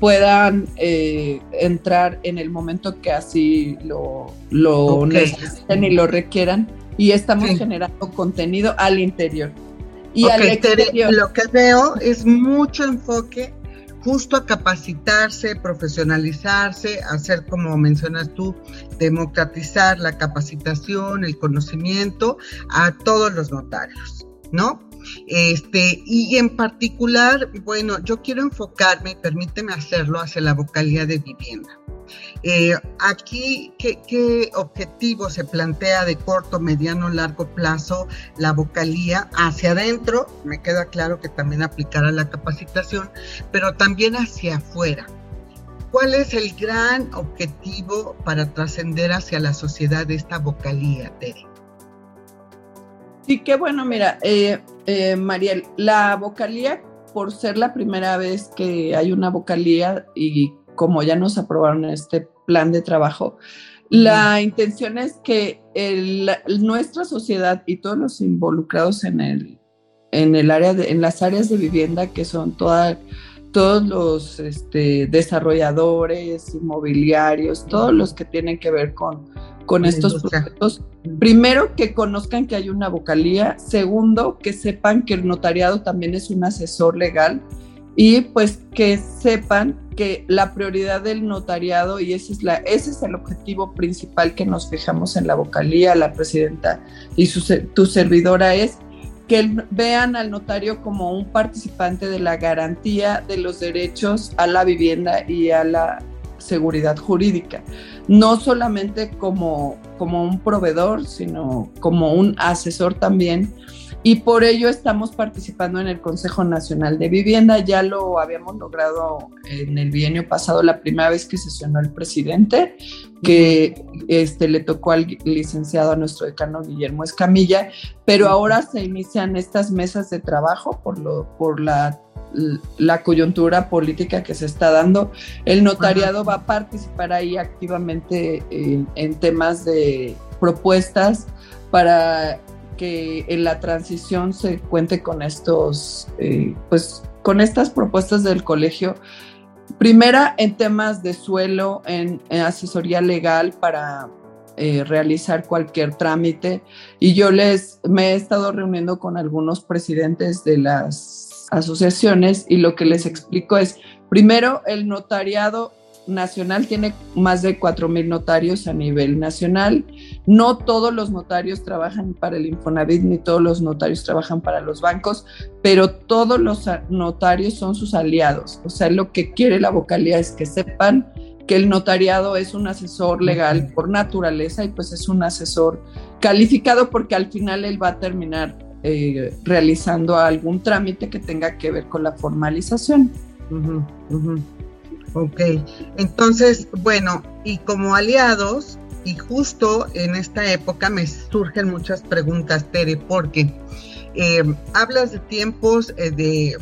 puedan eh, entrar en el momento que así lo, lo necesiten y lo requieran. Y estamos generando contenido al interior. Y al exterior. Lo que veo es mucho enfoque justo a capacitarse, profesionalizarse, hacer como mencionas tú, democratizar la capacitación, el conocimiento a todos los notarios, ¿no? Este, y en particular, bueno, yo quiero enfocarme, permíteme hacerlo, hacia la vocalía de vivienda. Eh, aquí, ¿qué, objetivo se plantea de corto, mediano, largo plazo la vocalía hacia adentro? Me queda claro que también aplicará la capacitación, pero también hacia afuera. ¿Cuál es el gran objetivo para trascender hacia la sociedad de esta vocalía, Tere? Sí, qué bueno, mira, eh, eh, Mariel, la vocalía, por ser la primera vez que hay una vocalía y como ya nos aprobaron este plan de trabajo, la intención es que nuestra sociedad y todos los involucrados en el, en el área de, en las áreas de vivienda que son toda, todos los este, desarrolladores, inmobiliarios, todos los que tienen que ver con, con estos proyectos. Primero, que conozcan que hay una vocalía. Segundo, que sepan que el notariado también es un asesor legal y pues que sepan que la prioridad del notariado, y ese es, la, ese es el objetivo principal que nos fijamos en la vocalía, la presidenta y su, tu servidora es que vean al notario como un participante de la garantía de los derechos a la vivienda y a la seguridad jurídica, no solamente como, como un proveedor, sino como un asesor también y por ello estamos participando en el Consejo Nacional de Vivienda. Ya lo habíamos logrado en el bienio pasado, la primera vez que sesionó el presidente, que este, le tocó al licenciado, a nuestro decano Guillermo Escamilla, pero ahora se inician estas mesas de trabajo por, lo, por la la coyuntura política que se está dando. El notariado va a participar ahí activamente en, en temas de propuestas para que en la transición se cuente con estos, eh, pues, con estas propuestas del colegio. Primera, en temas de suelo, en, asesoría legal para eh, realizar cualquier trámite. Y yo les me he estado reuniendo con algunos presidentes de las asociaciones y lo que les explico es, primero, el notariado nacional tiene más de 4.000 notarios a nivel nacional. No todos los notarios trabajan para el Infonavit ni todos los notarios trabajan para los bancos, pero todos los notarios son sus aliados. O sea, lo que quiere la vocalía es que sepan que el notariado es un asesor legal por naturaleza y pues es un asesor calificado porque al final él va a terminar eh, realizando algún trámite que tenga que ver con la formalización. Ok, entonces, bueno, y como aliados, y justo en esta época me surgen muchas preguntas, Tere, porque eh, hablas de tiempos eh, de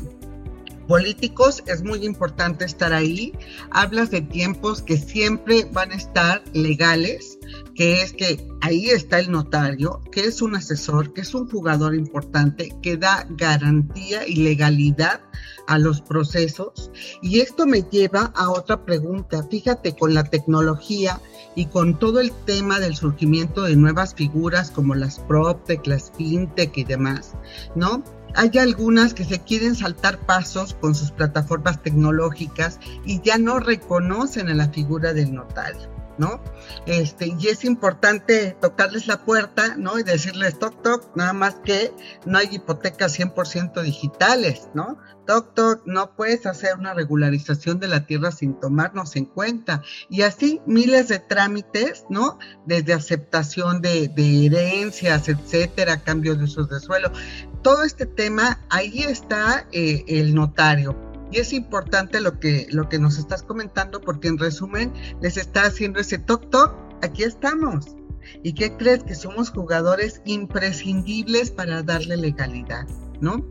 políticos es muy importante estar ahí. Hablas de tiempos que siempre van a estar legales, que es que ahí está el notario, que es un asesor, que es un jugador importante, que da garantía y legalidad a los procesos. Y esto me lleva a otra pregunta. Fíjate, con la tecnología y con todo el tema del surgimiento de nuevas figuras como las PropTech, las FinTech y demás, ¿no? Hay algunas que se quieren saltar pasos con sus plataformas tecnológicas y ya no reconocen a la figura del notario. ¿No? Este, y es importante tocarles la puerta, ¿no? Y decirles, toc, toc, nada más que no hay hipotecas 100% digitales, ¿no? Toc, toc, no puedes hacer una regularización de la tierra sin tomarnos en cuenta. Y así miles de trámites, ¿no? Desde aceptación de, herencias, etcétera, cambio de usos de suelo. Todo este tema, ahí está eh, el notario y es importante lo que, lo que nos estás comentando porque en resumen les está haciendo ese toc toc, aquí estamos. ¿Y qué crees? Que somos jugadores imprescindibles para darle legalidad. ¿No?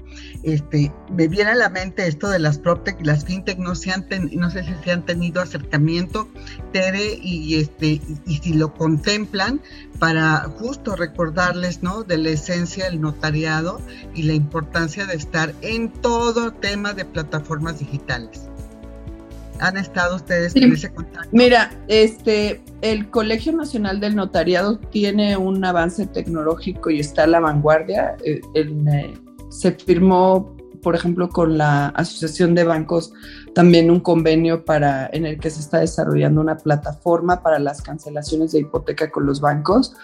Este, me viene a la mente esto de las PropTech y las FinTech, no, se han no sé si se han tenido acercamiento, Tere, y, este, y, si lo contemplan para justo recordarles, ¿no? De la esencia del notariado y la importancia de estar en todo tema de plataformas digitales. ¿Han estado ustedes en ese contacto? Mira, este, el Colegio Nacional del Notariado tiene un avance tecnológico y está a la vanguardia. Eh, en, eh, se firmó, por ejemplo, con la Asociación de Bancos también un convenio para, en el que se está desarrollando una plataforma para las cancelaciones de hipoteca con los bancos.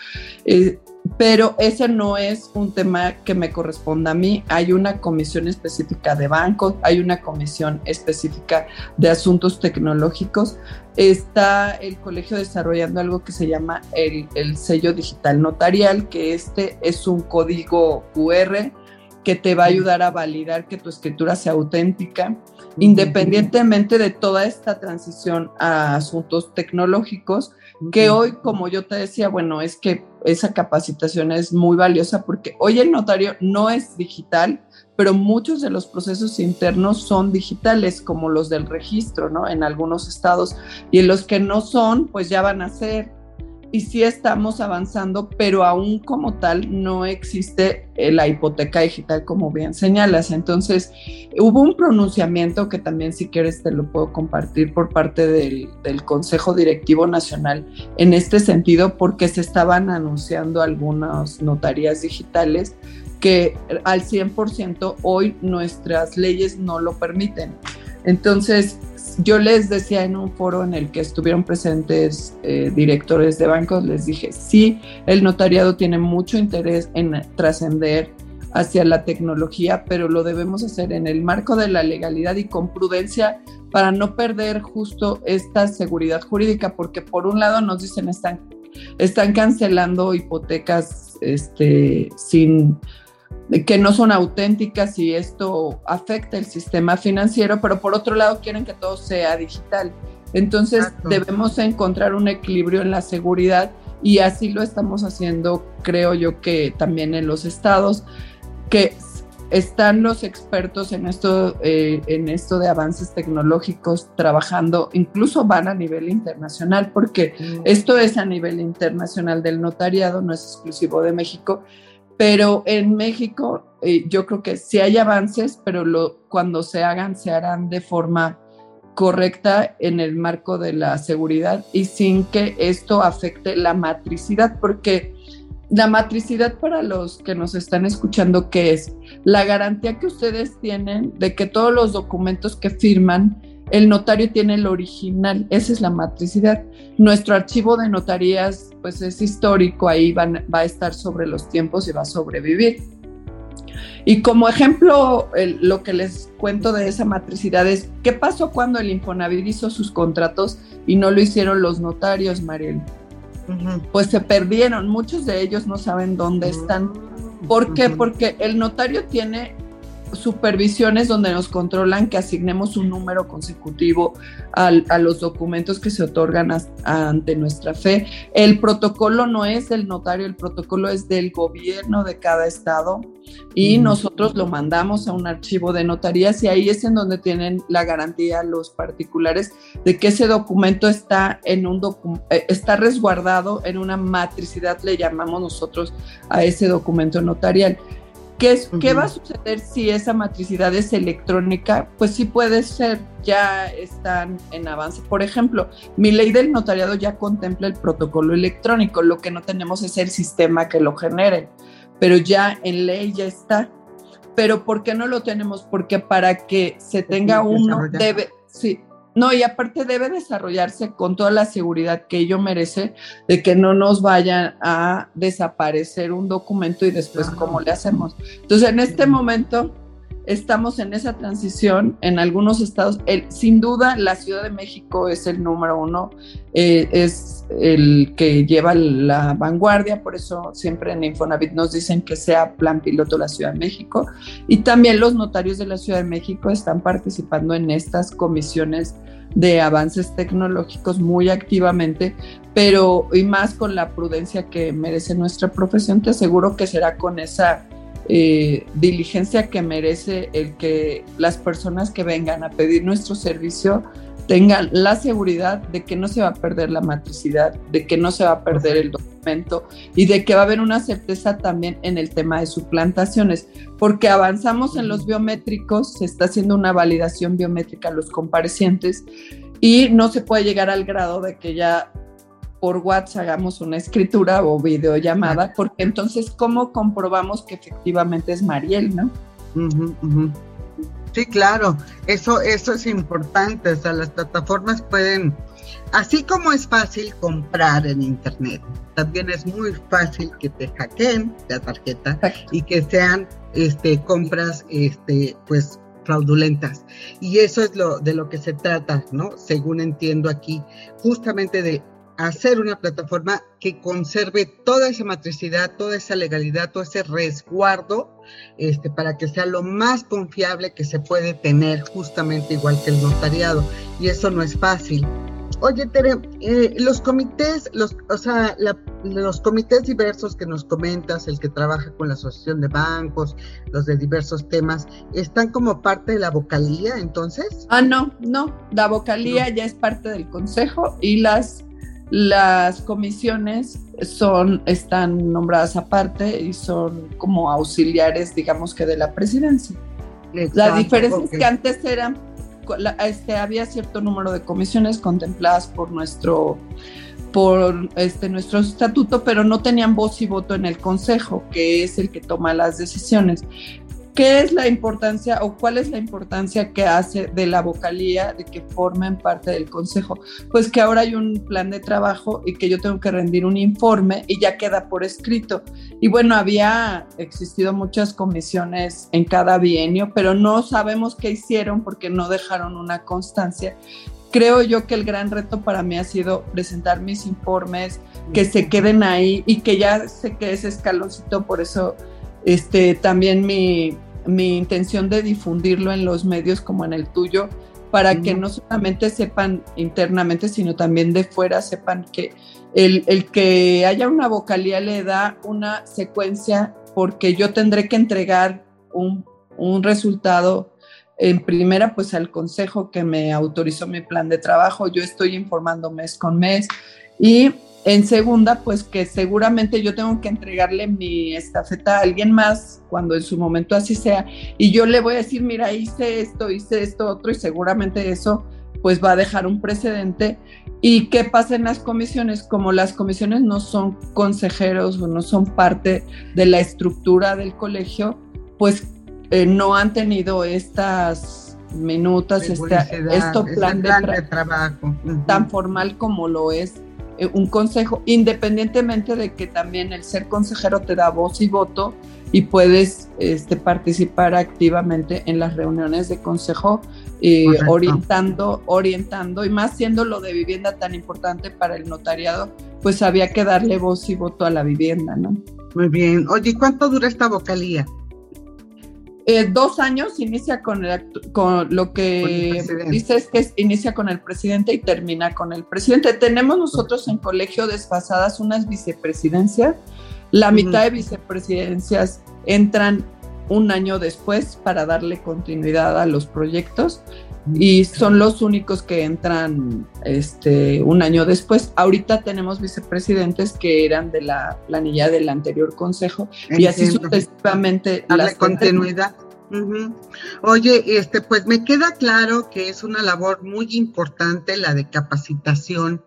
Eh, pero ese no es un tema que me corresponda a mí. Hay una comisión específica de bancos, hay una comisión específica de asuntos tecnológicos. Está el colegio desarrollando algo que se llama el, el sello digital notarial, que este es un código QR que te va a ayudar a validar que tu escritura sea auténtica, independientemente de toda esta transición a asuntos tecnológicos, que hoy, como yo te decía, bueno, es que esa capacitación es muy valiosa porque hoy el notario no es digital, pero muchos de los procesos internos son digitales, como los del registro, ¿no? En algunos estados, y en los que no son, pues ya van a ser y sí estamos avanzando, pero aún como tal no existe eh, la hipoteca digital como bien señalas. Entonces, hubo un pronunciamiento que también si quieres te lo puedo compartir por parte del, del Consejo Directivo Nacional en este sentido, porque se estaban anunciando algunas notarías digitales que al 100% hoy nuestras leyes no lo permiten. Entonces, yo les decía en un foro en el que estuvieron presentes eh, directores de bancos, les dije, sí, el notariado tiene mucho interés en trascender hacia la tecnología, pero lo debemos hacer en el marco de la legalidad y con prudencia para no perder justo esta seguridad jurídica, porque por un lado nos dicen están, están cancelando hipotecas este, sin que no son auténticas y esto afecta el sistema financiero, pero por otro lado quieren que todo sea digital. Entonces debemos encontrar un equilibrio en la seguridad y así lo estamos haciendo, creo yo que también en los estados, que están los expertos en esto, eh, en esto de avances tecnológicos trabajando, incluso van a nivel internacional, porque esto es a nivel internacional del notariado, no es exclusivo de México, pero en México eh, yo creo que sí hay avances, pero lo, cuando se hagan, se harán de forma correcta en el marco de la seguridad y sin que esto afecte la matricidad, porque la matricidad para los que nos están escuchando, ¿qué es? La garantía que ustedes tienen de que todos los documentos que firman el notario tiene el original, esa es la matricidad. Nuestro archivo de notarías pues es histórico, ahí va a estar sobre los tiempos y va a sobrevivir. Y como ejemplo, lo que les cuento de esa matricidad es, ¿qué pasó cuando el Infonavit hizo sus contratos y no lo hicieron los notarios, Mariel? Pues se perdieron, muchos de ellos no saben dónde están. ¿Por qué? Porque el notario tiene supervisiones donde nos controlan que asignemos un número consecutivo a los documentos que se otorgan ante nuestra fe. El protocolo no es del notario, el protocolo es del gobierno de cada estado y nosotros lo mandamos a un archivo de notarías y ahí es en donde tienen la garantía los particulares de que ese documento está en un eh, está resguardado en una matricidad, le llamamos nosotros a ese documento notarial. ¿Qué, va a suceder si esa matricidad es electrónica? Pues sí puede ser, ya están en avance. Por ejemplo, mi ley del notariado ya contempla el protocolo electrónico, lo que no tenemos es el sistema que lo genere, pero ya en ley ya está. Pero ¿por qué no lo tenemos? Porque para que se tenga uno debe, sí, no, y aparte debe desarrollarse con toda la seguridad que ello merece de que no nos vayan a desaparecer un documento y después cómo le hacemos. Entonces, en este momento estamos en esa transición en algunos estados. sin duda, la Ciudad de México es el número uno, eh, es el que lleva la vanguardia, por eso siempre en Infonavit nos dicen que sea plan piloto la Ciudad de México. Y también los notarios de la Ciudad de México están participando en estas comisiones de avances tecnológicos muy activamente, pero y más con la prudencia que merece nuestra profesión, te aseguro que será con esa eh, diligencia que merece el que las personas que vengan a pedir nuestro servicio tengan la seguridad de que no se va a perder la matricidad, de que no se va a perder el documento y de que va a haber una certeza también en el tema de suplantaciones, porque avanzamos en los biométricos, se está haciendo una validación biométrica a los comparecientes y no se puede llegar al grado de que ya por WhatsApp hagamos una escritura o videollamada, porque entonces, ¿cómo comprobamos que efectivamente es Mariel, no? Sí, claro, eso, eso es importante. O sea, las plataformas pueden, así como es fácil comprar en internet, también es muy fácil que te hackeen la tarjeta y que sean este, compras este, pues fraudulentas. Y eso es lo de lo que se trata, ¿no? Según entiendo aquí, justamente de hacer una plataforma que conserve toda esa matricidad, toda esa legalidad, todo ese resguardo, este, para que sea lo más confiable que se puede tener, justamente igual que el notariado. Y eso no es fácil. Oye, Tere, eh, los comités, los, o sea, los comités diversos que nos comentas, el que trabaja con la Asociación de Bancos, los de diversos temas, ¿están como parte de la vocalía entonces? Ah, no, no, la vocalía ya es parte del consejo y las las comisiones son, están nombradas aparte y son como auxiliares, digamos que de la presidencia. la diferencia es que antes eran, este, había cierto número de comisiones contempladas por nuestro por este nuestro estatuto, pero no tenían voz y voto en el consejo, que es el que toma las decisiones. ¿Qué es la importancia o cuál es la importancia que hace de la vocalía de que formen parte del consejo? Pues que ahora hay un plan de trabajo y que yo tengo que rendir un informe y ya queda por escrito. Y bueno, había existido muchas comisiones en cada bienio, pero no sabemos qué hicieron porque no dejaron una constancia creo yo que el gran reto para mí ha sido presentar mis informes, que se queden ahí y que ya sé que es escaloncito, por eso este, también mi, mi intención de difundirlo en los medios como en el tuyo, para que no solamente sepan internamente, sino también de fuera sepan que el, que haya una vocalía le da una secuencia porque yo tendré que entregar un, un resultado en primera, pues al consejo que me autorizó mi plan de trabajo, yo estoy informando mes con mes y en segunda, pues que seguramente yo tengo que entregarle mi estafeta a alguien más cuando en su momento así sea. Y yo le voy a decir, mira, hice esto, hice esto, otro, y seguramente eso pues va a dejar un precedente. ¿Y qué pasa en las comisiones? Como las comisiones no son consejeros o no son parte de la estructura del colegio, pues eh, no han tenido estas minutas, este, plan, de, trabajo tan formal como lo es eh, un consejo, independientemente de que también el ser consejero te da voz y voto y puedes este, participar activamente en las reuniones de consejo, eh, orientando, orientando, y más siendo lo de vivienda tan importante para el notariado, pues había que darle voz y voto a la vivienda, ¿no? Muy bien. Oye, ¿cuánto dura esta vocalía? Eh, dos años inicia con, con lo que dices que inicia con el presidente y termina con el presidente. Tenemos nosotros en colegio desfasadas unas vicepresidencias. La mitad de vicepresidencias entran un año después para darle continuidad a los proyectos y son los únicos que entran este, un año después. Ahorita tenemos vicepresidentes que eran de la planilla del anterior consejo y así sucesivamente. La continuidad. Oye, este, pues me queda claro que es una labor muy importante la de capacitación,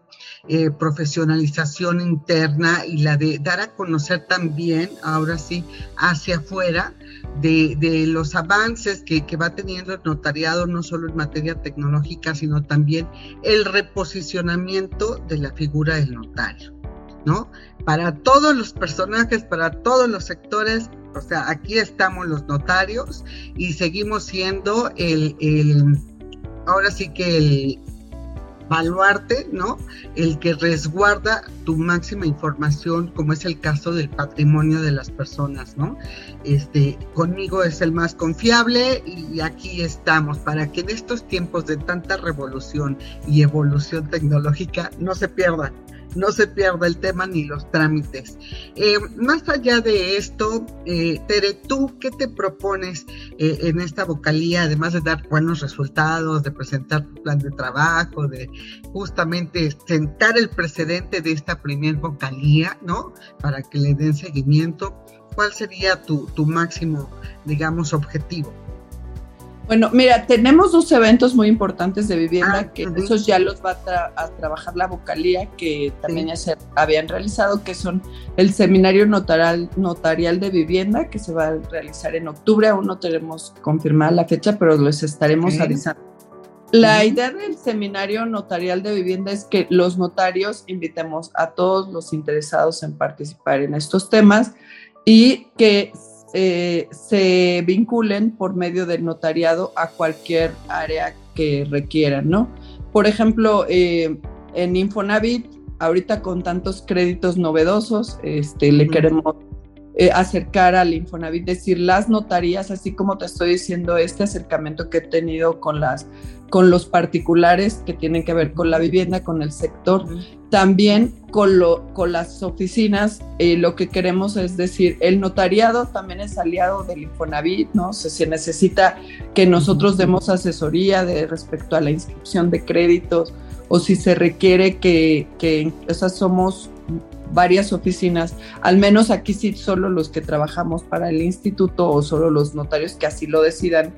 eh, profesionalización interna y la de dar a conocer también, ahora sí, hacia afuera, de, los avances que, va teniendo el notariado, no solo en materia tecnológica, sino también el reposicionamiento de la figura del notario, ¿no? Para todos los personajes, para todos los sectores, o sea, aquí estamos los notarios y seguimos siendo el, el ahora sí que el, baluarte, ¿no? El que resguarda tu máxima información, como es el caso del patrimonio de las personas, ¿no? Este, conmigo es el más confiable y aquí estamos para que en estos tiempos de tanta revolución y evolución tecnológica no se pierdan no se pierda el tema ni los trámites. Eh, más allá de esto, eh, Tere, ¿tú qué te propones eh, en esta vocalía, además de dar buenos resultados, de presentar tu plan de trabajo, de justamente sentar el precedente de esta primer vocalía, ¿no? Para que le den seguimiento. ¿Cuál sería tu, tu máximo, digamos, objetivo? Bueno, mira, tenemos dos eventos muy importantes de vivienda, ah, que esos ya los va a, trabajar la vocalía, que también ya se habían realizado, que son el seminario notarial, notarial de vivienda, que se va a realizar en octubre, aún no tenemos confirmada la fecha, pero les estaremos avisando. La idea del seminario notarial de vivienda es que los notarios invitemos a todos los interesados en participar en estos temas y que eh, se vinculen por medio del notariado a cualquier área que requieran, ¿no? Por ejemplo, eh, en Infonavit, ahorita con tantos créditos novedosos, este, le queremos eh, acercar al Infonavit, decir las notarías, así como te estoy diciendo, este acercamiento que he tenido con las con los particulares que tienen que ver con la vivienda, con el sector, también con, lo, con las oficinas, eh, lo que queremos es decir, el notariado también es aliado del Infonavit, ¿no? O sea, se necesita que nosotros demos asesoría de respecto a la inscripción de créditos o si se requiere que, que esas somos varias oficinas, al menos aquí sí solo los que trabajamos para el instituto o solo los notarios que así lo decidan,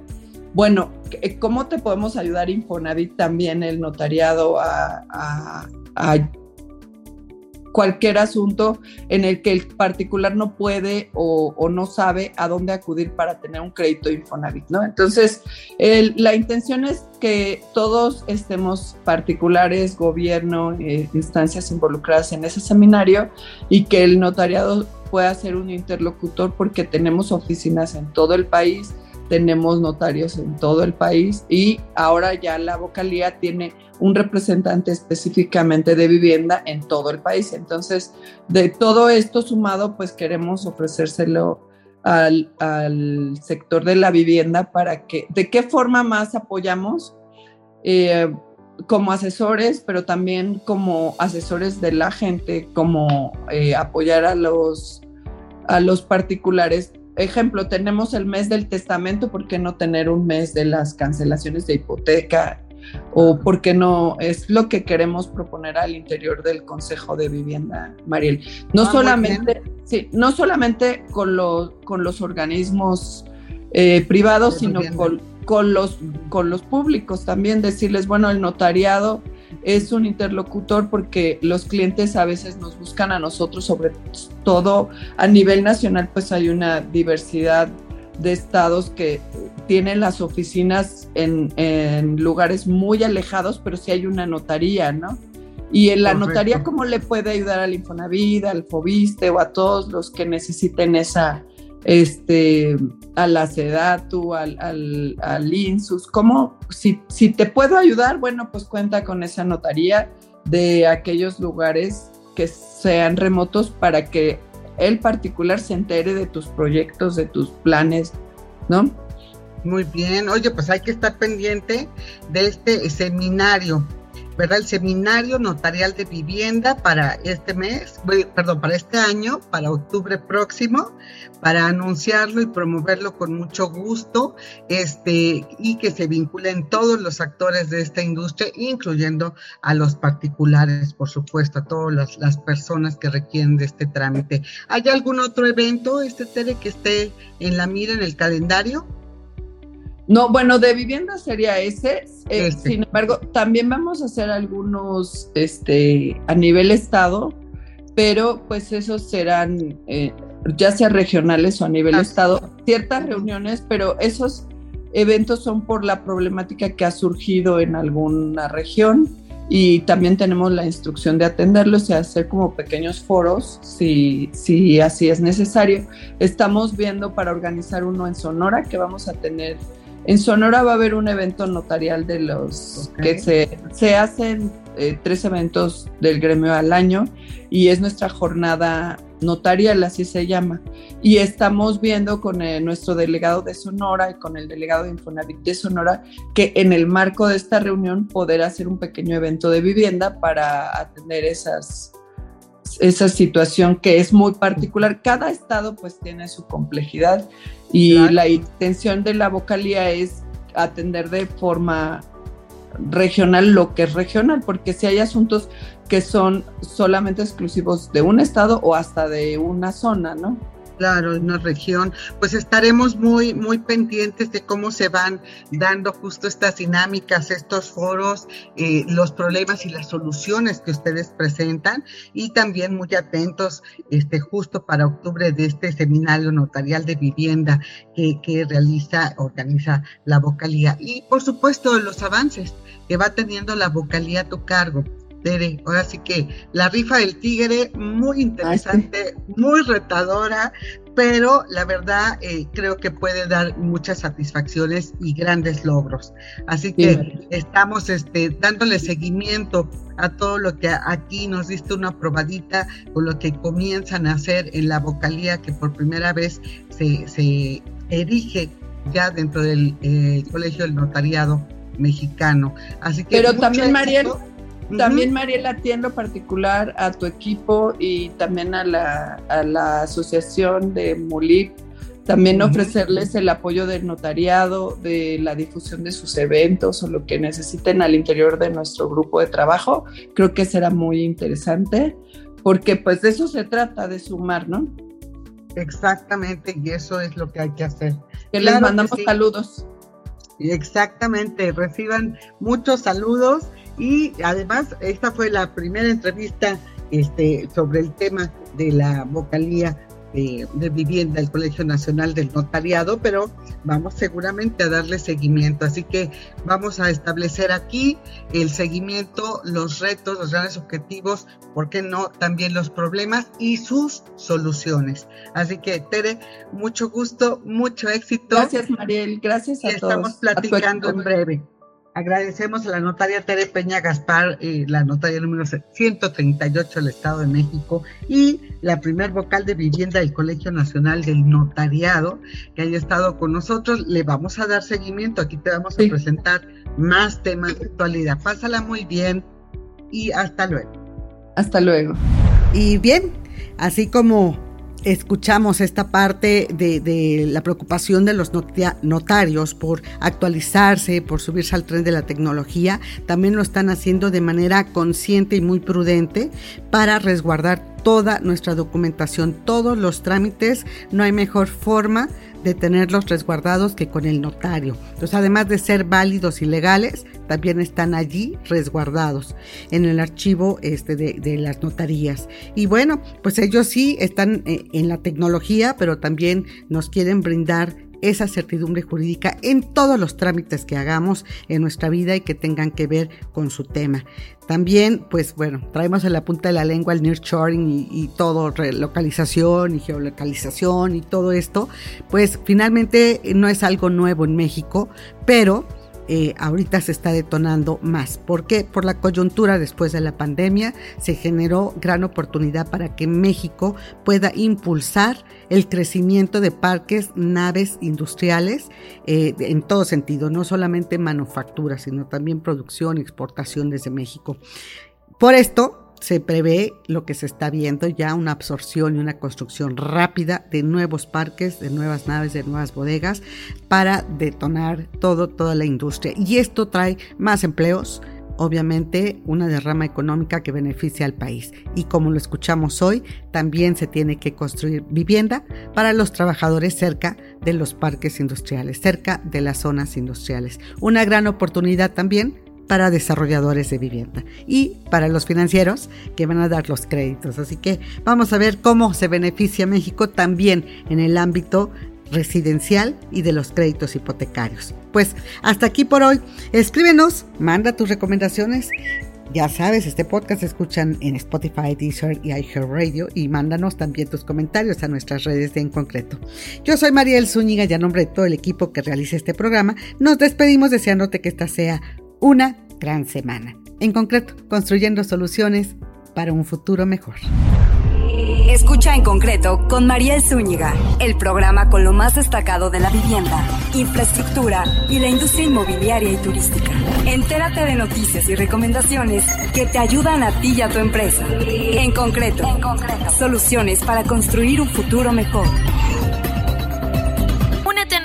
bueno, eh, ¿cómo te podemos ayudar Infonavit también el notariado a, cualquier asunto en el que el particular no puede o, no sabe a dónde acudir para tener un crédito Infonavit, ¿no? Entonces, la intención es que todos estemos particulares, gobierno, eh, instancias involucradas en ese seminario y que el notariado pueda ser un interlocutor porque tenemos oficinas en todo el país tenemos notarios en todo el país y ahora ya la vocalía tiene un representante específicamente de vivienda en todo el país. Entonces, de todo esto sumado, pues queremos ofrecérselo al, sector de la vivienda para que, ¿de qué forma más apoyamos? Eh, como asesores, pero también como asesores de la gente, como eh, apoyar a los, a los particulares ejemplo, tenemos el mes del testamento, ¿por qué no tener un mes de las cancelaciones de hipoteca? ¿O por qué no? Es lo que queremos proponer al interior del Consejo de Vivienda, Mariel. No ah, solamente, sí, no solamente con, los con los organismos eh, privados, sino con, con, los, con los públicos también, decirles, bueno, el notariado es un interlocutor porque los clientes a veces nos buscan a nosotros, sobre todo a nivel nacional, pues hay una diversidad de estados que tienen las oficinas en, lugares muy alejados, pero sí hay una notaría, ¿no? Y en la notaría, ¿cómo le puede ayudar al Infonavit, al Fobiste o a todos los que necesiten esa, este, a la SEDATU, al, al, al INSUS, ¿cómo, si, si te puedo ayudar, bueno, pues cuenta con esa notaría de aquellos lugares que sean remotos para que el particular se entere de tus proyectos, de tus planes, ¿no? Muy bien, oye, pues hay que estar pendiente de este seminario ¿verdad? El seminario notarial de vivienda para este mes, perdón, para este año, para octubre próximo, para anunciarlo y promoverlo con mucho gusto, este, y que se vinculen todos los actores de esta industria, incluyendo a los particulares, por supuesto, a todas las, las personas que requieren de este trámite. ¿Hay algún otro evento, este Tere, que esté en la mira en el calendario? No, bueno, de vivienda sería ese. Eh, sin embargo, también vamos a hacer algunos este, a nivel estado, pero pues esos serán eh, ya sea regionales o a nivel ah. estado, ciertas reuniones, pero esos eventos son por la problemática que ha surgido en alguna región y también tenemos la instrucción de atenderlos y hacer como pequeños foros si, si así es necesario. Estamos viendo para organizar uno en Sonora que vamos a tener en Sonora va a haber un evento notarial de los que se, hacen eh, tres eventos del gremio al año y es nuestra jornada notarial, así se llama. Y estamos viendo con eh, nuestro delegado de Sonora y con el delegado de Infonavit de Sonora que en el marco de esta reunión poder hacer un pequeño evento de vivienda para atender esas, esa situación que es muy particular. Cada estado pues tiene su complejidad y la intención de la vocalía es atender de forma regional lo que es regional, porque si hay asuntos que son solamente exclusivos de un estado o hasta de una zona, ¿no? Claro, en una región, pues estaremos muy, muy pendientes de cómo se van dando justo estas dinámicas, estos foros, eh, los problemas y las soluciones que ustedes presentan y también muy atentos este, justo para octubre de este seminario notarial de vivienda que, que realiza, organiza la vocalía y por supuesto los avances que va teniendo la vocalía a tu cargo. Tere, ahora sí que la rifa del tigre, muy interesante, muy retadora, pero la verdad eh, creo que puede dar muchas satisfacciones y grandes logros. Así que estamos este, dándole seguimiento a todo lo que aquí nos diste una probadita con lo que comienzan a hacer en la vocalía que por primera vez se, se erige ya dentro del eh, Colegio del Notariado Mexicano. Así que pero también, Mariel, también, Mariela, atiendo particular a tu equipo y también a la, a la asociación de MULIP. También ofrecerles el apoyo del notariado, de la difusión de sus eventos o lo que necesiten al interior de nuestro grupo de trabajo. Creo que será muy interesante porque pues de eso se trata, de sumar, ¿no? Exactamente, y eso es lo que hay que hacer. Que les mandamos saludos. Exactamente, reciban muchos saludos y además, esta fue la primera entrevista este, sobre el tema de la vocalía de, vivienda del Colegio Nacional del Notariado, pero vamos seguramente a darle seguimiento. Así que vamos a establecer aquí el seguimiento, los retos, los grandes objetivos, ¿por qué no? También los problemas y sus soluciones. Así que, Tere, mucho gusto, mucho éxito. Gracias, Mariel. Gracias a y Estamos platicando en breve. Agradecemos a la notaria Tere Peña Gaspar, eh, la notaria número 138 del Estado de México y la primer vocal de vivienda del Colegio Nacional del Notariado, que haya estado con nosotros. Le vamos a dar seguimiento, aquí te vamos a presentar más temas de actualidad. Pásala muy bien y hasta luego. Hasta luego. Y bien, así como escuchamos esta parte de, la preocupación de los notarios por actualizarse, por subirse al tren de la tecnología, también lo están haciendo de manera consciente y muy prudente para resguardar toda nuestra documentación, todos los trámites. No hay mejor forma de tenerlos resguardados que con el notario. Entonces, además de ser válidos y legales, también están allí resguardados en el archivo este de, las notarías. Y bueno, pues ellos sí están eh, en la tecnología, pero también nos quieren brindar esa certidumbre jurídica en todos los trámites que hagamos en nuestra vida y que tengan que ver con su tema. También, pues bueno, traemos en la punta de la lengua el nearshoring y, y todo, relocalización y geolocalización y todo esto, pues finalmente no es algo nuevo en México, pero eh, ahorita se está detonando más. ¿Por qué? Por la coyuntura después de la pandemia se generó gran oportunidad para que México pueda impulsar el crecimiento de parques, naves industriales eh, en todo sentido, no solamente manufactura, sino también producción y exportación desde México. Por esto, se prevé lo que se está viendo ya, una absorción y una construcción rápida de nuevos parques, de nuevas naves, de nuevas bodegas para detonar todo, toda la industria. Y esto trae más empleos, obviamente una derrama económica que beneficia al país. Y como lo escuchamos hoy, también se tiene que construir vivienda para los trabajadores cerca de los parques industriales, cerca de las zonas industriales. Una gran oportunidad también para desarrolladores de vivienda y para los financieros que van a dar los créditos. Así que vamos a ver cómo se beneficia México también en el ámbito residencial y de los créditos hipotecarios. Pues hasta aquí por hoy. Escríbenos, manda tus recomendaciones. Ya sabes, este podcast se escuchan en Spotify, Deezer y iHeartRadio y mándanos también tus comentarios a nuestras redes de En Concreto. Yo soy Mariel Zúñiga y a nombre de todo el equipo que realiza este programa, nos despedimos deseándote que esta sea una gran semana. En concreto, construyendo soluciones para un futuro mejor. Escucha en concreto con María Zúñiga, el programa con lo más destacado de la vivienda, infraestructura y la industria inmobiliaria y turística. Entérate de noticias y recomendaciones que te ayudan a ti y a tu empresa. En concreto, en concreto. soluciones para construir un futuro mejor.